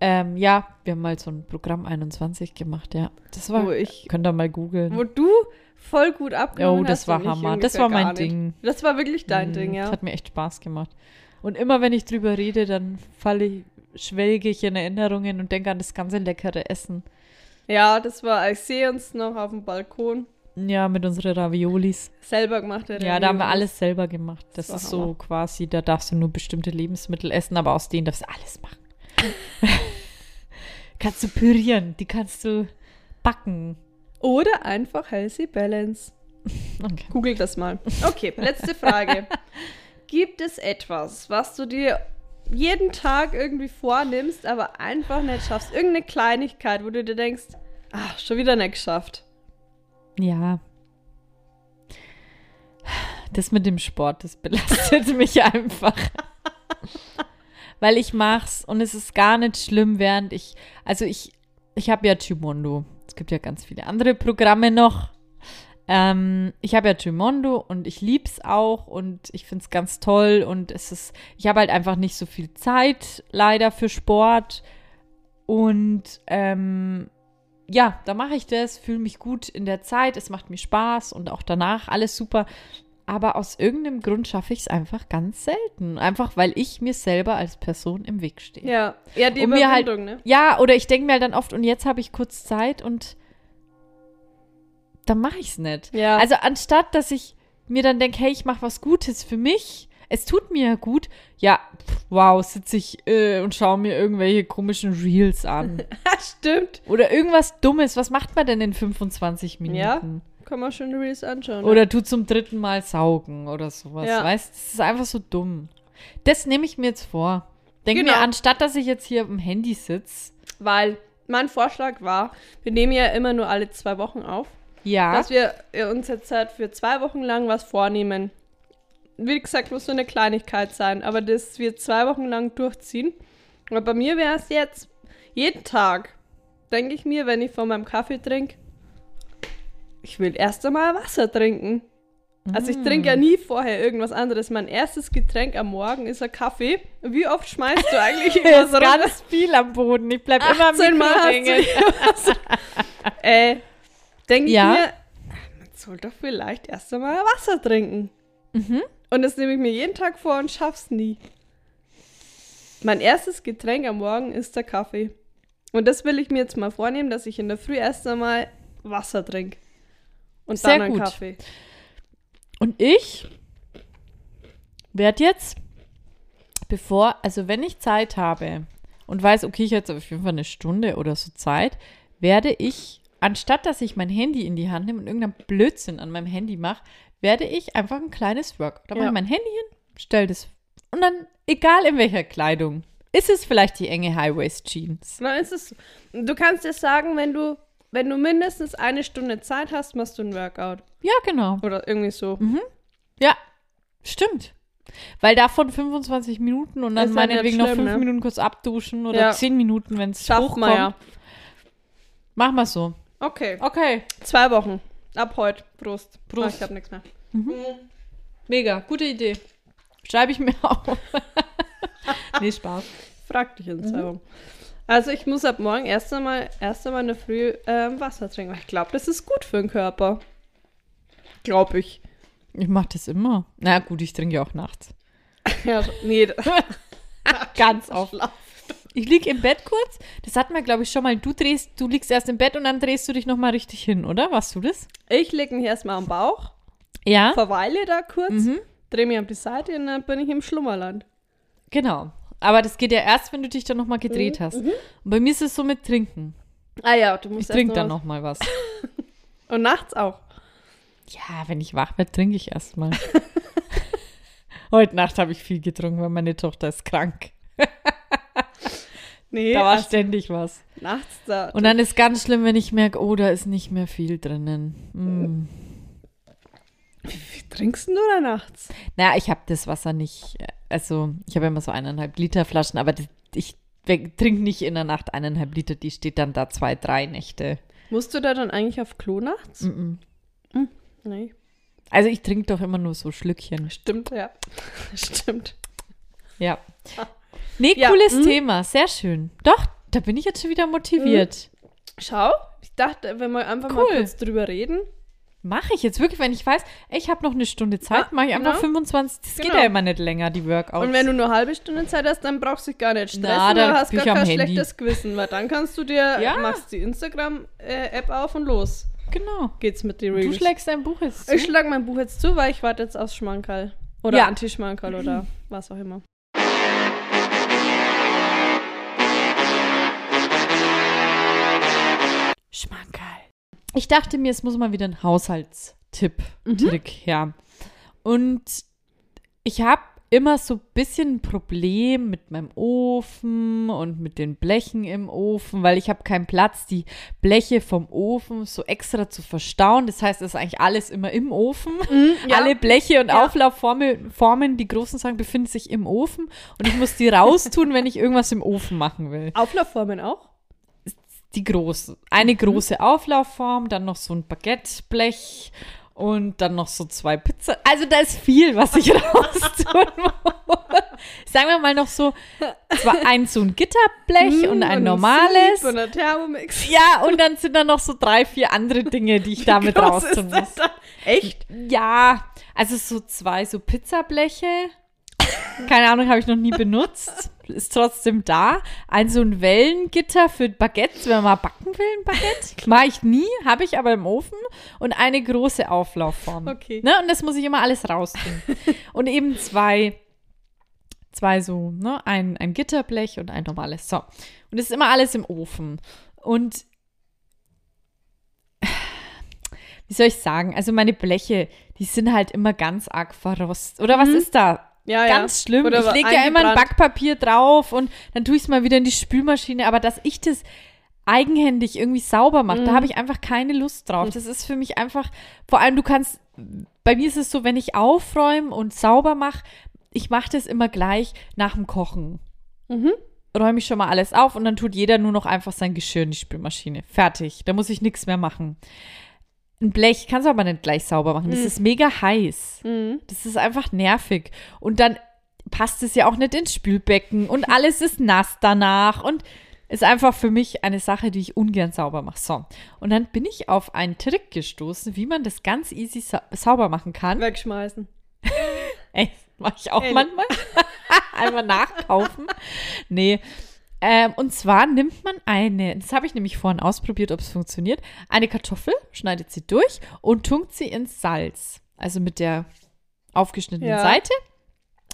Ähm, ja, wir haben mal so ein Programm 21 gemacht, ja. Das war, Wo ich- könnt ihr mal googeln. Wo du voll gut abgenommen Oh, das war Hammer. Das war mein. Ding. Das war wirklich dein Mm, Ding, ja. Das hat mir echt Spaß gemacht. Und immer wenn ich drüber rede, dann falle ich, schwelge ich in Erinnerungen und denke an das ganze leckere Essen. Ja, das war, ich sehe uns noch auf dem Balkon. Ja, mit unseren Raviolis. Selber gemacht. Ja, da haben wir alles selber gemacht. Das, Das ist war so Hammer. quasi, da darfst du nur bestimmte Lebensmittel essen, aber aus denen darfst du alles machen. *laughs* kannst du pürieren, die kannst du backen. Oder einfach Healthy Balance. Okay. Google das mal. Okay, letzte Frage. *laughs* Gibt es etwas, was du dir jeden Tag irgendwie vornimmst, aber einfach nicht schaffst? Irgendeine Kleinigkeit, wo du dir denkst, ach, schon wieder nicht geschafft. Ja. Das mit dem Sport, das belastet *laughs* mich einfach. *laughs* Weil ich mach's und es ist gar nicht schlimm, während ich, also ich, ich habe ja Gimondo. Es gibt ja ganz viele andere Programme noch. Ähm, ich habe ja Gimondo und ich lieb's auch und ich find's ganz toll und es ist, ich habe halt einfach nicht so viel Zeit leider für Sport und ähm, ja, da mache ich das, fühle mich gut in der Zeit, es macht mir Spaß und auch danach alles super. Aber aus irgendeinem Grund schaffe ich es einfach ganz selten. Einfach weil ich mir selber als Person im Weg stehe. Ja, ja die Und mir halt- ne? Ja, oder ich denke mir halt dann oft, und jetzt habe ich kurz Zeit und dann mache ich es nicht. Ja. Also anstatt, dass ich mir dann denke, hey, ich mache was Gutes für mich, es tut mir gut, ja, wow, sitze ich äh, und schaue mir irgendwelche komischen Reels an. *laughs* Stimmt. Oder irgendwas Dummes. Was macht man denn in 25 Minuten? Ja. Kann man schon Reels anschauen. Oder du zum dritten Mal saugen oder sowas. Ja. Weißt das ist einfach so dumm. Das nehme ich mir jetzt vor. Denke Genau. mir, anstatt dass ich jetzt hier am Handy sitze, Weil mein Vorschlag war, wir nehmen ja immer nur alle zwei Wochen auf, ja, dass wir äh, uns jetzt halt für zwei Wochen lang was vornehmen. Wie gesagt, muss nur eine Kleinigkeit sein, aber das wir zwei Wochen lang durchziehen. Aber bei mir wäre es jetzt jeden Tag, denke ich mir, wenn ich von meinem Kaffee trinke, ich will erst einmal Wasser trinken. Also ich trinke Mm. ja nie vorher irgendwas anderes. Mein erstes Getränk am Morgen ist ein Kaffee. Wie oft schmeißt du eigentlich *laughs* irgendwas runter? ganz viel am Boden. Ich bleib immer am 18 Mal hast du Mikro *laughs* äh, denke Ja. ich mir, man soll doch vielleicht erst einmal Wasser trinken. Mhm. Und das nehme ich mir jeden Tag vor und schaff's nie. Mein erstes Getränk am Morgen ist der Kaffee. Und das will ich mir jetzt mal vornehmen, dass ich in der Früh erst einmal Wasser trinke. Und Sehr dann gut. Kaffee. Und ich werde jetzt, bevor, also wenn ich Zeit habe und weiß, okay, ich habe jetzt auf jeden Fall eine Stunde oder so Zeit, werde ich, anstatt dass ich mein Handy in die Hand nehme und irgendeinen Blödsinn an meinem Handy mache, werde ich einfach ein kleines Workout. Da mache Ja. ich mein Handy hin, stelle das und dann, egal in welcher Kleidung, ist es vielleicht die enge High-Waist-Jeans. Dann ist es. Du kannst dir sagen, wenn du, wenn du mindestens eine Stunde Zeit hast, machst du ein Workout. Ja, genau. Oder irgendwie so. Ja, stimmt. Weil davon 25 Minuten und dann meinetwegen noch schlimm, 5 ne? Minuten kurz abduschen oder Ja. 10 Minuten, wenn es hochkommt. man ja. Machen wir so. Okay. Okay. Zwei Wochen. Ab heute. Prost. Prost. Ah, ich habe nichts mehr. Mega, gute Idee. Schreibe ich mir *laughs* auf. nee, Spaß. Frag dich in Mhm. zwei Wochen. Also ich muss ab morgen erst einmal, erst einmal in der Früh ähm, Wasser trinken. weil Ich glaube, das ist gut für den Körper. Glaube ich. Ich mache das immer. Na gut, ich trinke ja auch nachts. *laughs* Ja, nee. *laughs* Ganz *laughs* oft. Ich liege im Bett kurz. Das hatten wir, glaube ich, schon mal. Du drehst, du liegst erst im Bett und dann drehst du dich nochmal richtig hin, oder? Warst du das? Ich lege mich erstmal am Bauch, Ja. verweile da kurz, Mhm. drehe mich auf die Seite und dann bin ich im Schlummerland. Genau. Aber das geht ja erst, wenn du dich dann nochmal gedreht Mhm, hast. Und bei mir ist es so mit Trinken. Ah ja, du Ich musst trinke erst dann was- noch mal was. *laughs* Und nachts auch. Ja, wenn ich wach werde, trinke ich erst mal. *laughs* Heute Nacht habe ich viel getrunken, weil meine Tochter ist krank. *laughs* Nee, Da war also ständig was. nachts da. Und dann ist ganz schlimm, wenn ich merke, oh, da ist nicht mehr viel drinnen. Mm. Wie trinkst du da nachts? Naja, ich habe das Wasser nicht, also ich habe immer so eineinhalb Liter Flaschen, aber das, ich trinke nicht in der Nacht eineinhalb Liter, die steht dann da zwei, drei Nächte. Musst du da dann eigentlich auf Klo nachts? Mm -mm. Nee. Also ich trinke doch immer nur so Schlückchen. Stimmt, ja. *laughs* Stimmt. Ja. Nee, Ja, cooles mm. Thema, sehr schön. Doch, da bin ich jetzt schon wieder motiviert. Schau, ich dachte, wenn wir einfach mal Cool. kurz drüber reden. Mache ich jetzt wirklich, wenn ich weiß, ich habe noch eine Stunde Zeit, Ja, mache ich einfach genau. 25. Das geht Genau. ja immer nicht länger, die Workouts. Und wenn du nur eine halbe Stunde Zeit hast, dann brauchst du dich gar nicht stressen, Na, da du hast gar kein Handy. schlechtes Gewissen, weil dann kannst du dir, Ja. machst die Instagram-App auf und los genau. geht's mit den Du schlägst dein Buch jetzt zu. Ich schlag mein Buch jetzt zu, weil ich warte jetzt aufs Schmankerl. Oder Ja. Anti-Schmankerl oder *clears throat* was auch immer. Ich dachte mir, es muss mal wieder ein Haushaltstipp, Mhm. Trick her. Und ich habe immer so ein bisschen ein Problem mit meinem Ofen und mit den Blechen im Ofen, weil ich habe keinen Platz, die Bleche vom Ofen so extra zu verstauen. Das heißt, es ist eigentlich alles immer im Ofen. *laughs* ja. Alle Bleche und Ja. Auflaufformen, Formen, die großen Sachen, befinden sich im Ofen. Und ich muss die raustun, wenn ich irgendwas im Ofen machen will. Auflaufformen auch? Die großen. Eine große Auflaufform, dann noch so ein Baguetteblech und dann noch so zwei Pizza. Also da ist viel, was ich *laughs* raustun muss. Sagen wir mal noch so, zwar ein so ein Gitterblech und ein normales. Sieb Und ein Thermomix. Ja, und dann sind da noch so drei, vier andere Dinge, die ich damit groß raustun muss. Echt? Ja, also so zwei so Pizzableche. Keine Ahnung, habe ich noch nie benutzt. Ist trotzdem da. Ein so ein Wellengitter für Baguettes, wenn man mal backen will, ein Baguette. Mache ich nie, habe ich aber im Ofen. Und eine große Auflaufform. Okay. Ne? Und das muss ich immer alles raustun. und eben zwei, zwei so, ne? Ein, ein Gitterblech und ein normales. So. Und das ist immer alles im Ofen. Und wie soll ich sagen? Also meine Bleche, die sind halt immer ganz arg verrostet. Oder was ist da? Ja, Ganz ja. schlimm. Oder ich lege ja immer ein. Backpapier drauf und dann tue ich es mal wieder in die Spülmaschine. Aber dass ich das eigenhändig irgendwie sauber mache, Mhm. da habe ich einfach keine Lust drauf. Das ist für mich einfach, vor allem du kannst, bei mir ist es so, wenn ich aufräume und sauber mache, ich mache das immer gleich nach dem Kochen. Mhm. Räume ich schon mal alles auf und dann tut jeder nur noch einfach sein Geschirr in die Spülmaschine. Fertig. Da muss ich nichts mehr machen. Ein Blech kannst du aber nicht gleich sauber machen. Das ist mega heiß. Mhm. Das ist einfach nervig. Und dann passt es ja auch nicht ins Spülbecken und *laughs* alles ist nass danach und ist einfach für mich eine Sache, die ich ungern sauber mache. So. Und dann bin ich auf einen Trick gestoßen, wie man das ganz easy sa sauber machen kann. Wegschmeißen. *laughs* Ey, mache ich auch Ey. manchmal. *laughs* Einmal nachkaufen. Nee. Ähm, und zwar nimmt man eine, das habe ich nämlich vorhin ausprobiert, ob es funktioniert, eine Kartoffel, schneidet sie durch und tunkt sie ins Salz. Also mit der aufgeschnittenen Ja. Seite.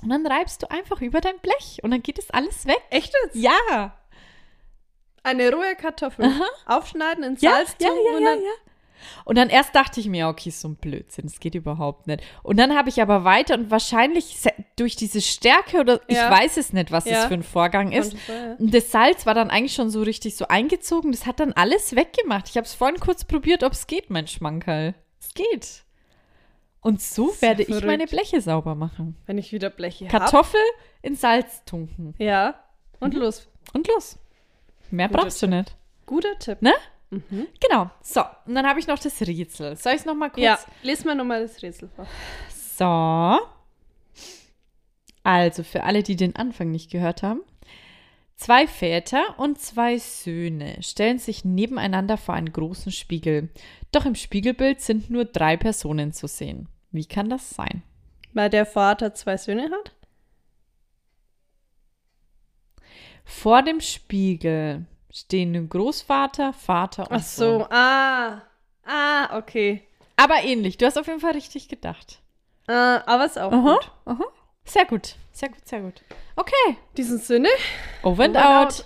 Und dann reibst du einfach über dein Blech und dann geht es alles weg. Echt jetzt? Ja. Eine rohe Kartoffel. Aufschneiden, ins Ja, Salz ja, tun ja, und ja, dann. ja. Und dann erst dachte ich mir, okay, so ein Blödsinn, das geht überhaupt nicht. Und dann habe ich aber weiter und wahrscheinlich durch diese Stärke oder ich Ja. weiß es nicht, was Ja. das für ein Vorgang ist. Ja. Und das Salz war dann eigentlich schon so richtig so eingezogen. Das hat dann alles weggemacht. Ich habe es vorhin kurz probiert, ob es geht, mein Schmankerl. Es geht. Und so werde ich meine Bleche sauber machen. Wenn ich wieder Bleche habe. Kartoffel in Salz tunken. Ja. Und Mhm. los. Und los. Mehr Guter brauchst du nicht. Guter Tipp. Ne? Genau. So, und dann habe ich noch das Rätsel. Soll ich es nochmal kurz? Ja, les mal nochmal das Rätsel vor. So. Also, für alle, die den Anfang nicht gehört haben. Zwei Väter und zwei Söhne stellen sich nebeneinander vor einen großen Spiegel. Doch im Spiegelbild sind nur drei Personen zu sehen. Wie kann das sein? Weil der Vater zwei Söhne hat? Vor dem Spiegel stehen ein Großvater, Vater und Ach so, Sohn. ah. Ah, okay. Aber ähnlich. Du hast auf jeden Fall richtig gedacht. Äh, aber ist auch Aha, gut. aha. Sehr gut. Sehr gut, sehr gut. Okay. Diesen Sinne. Over and and out.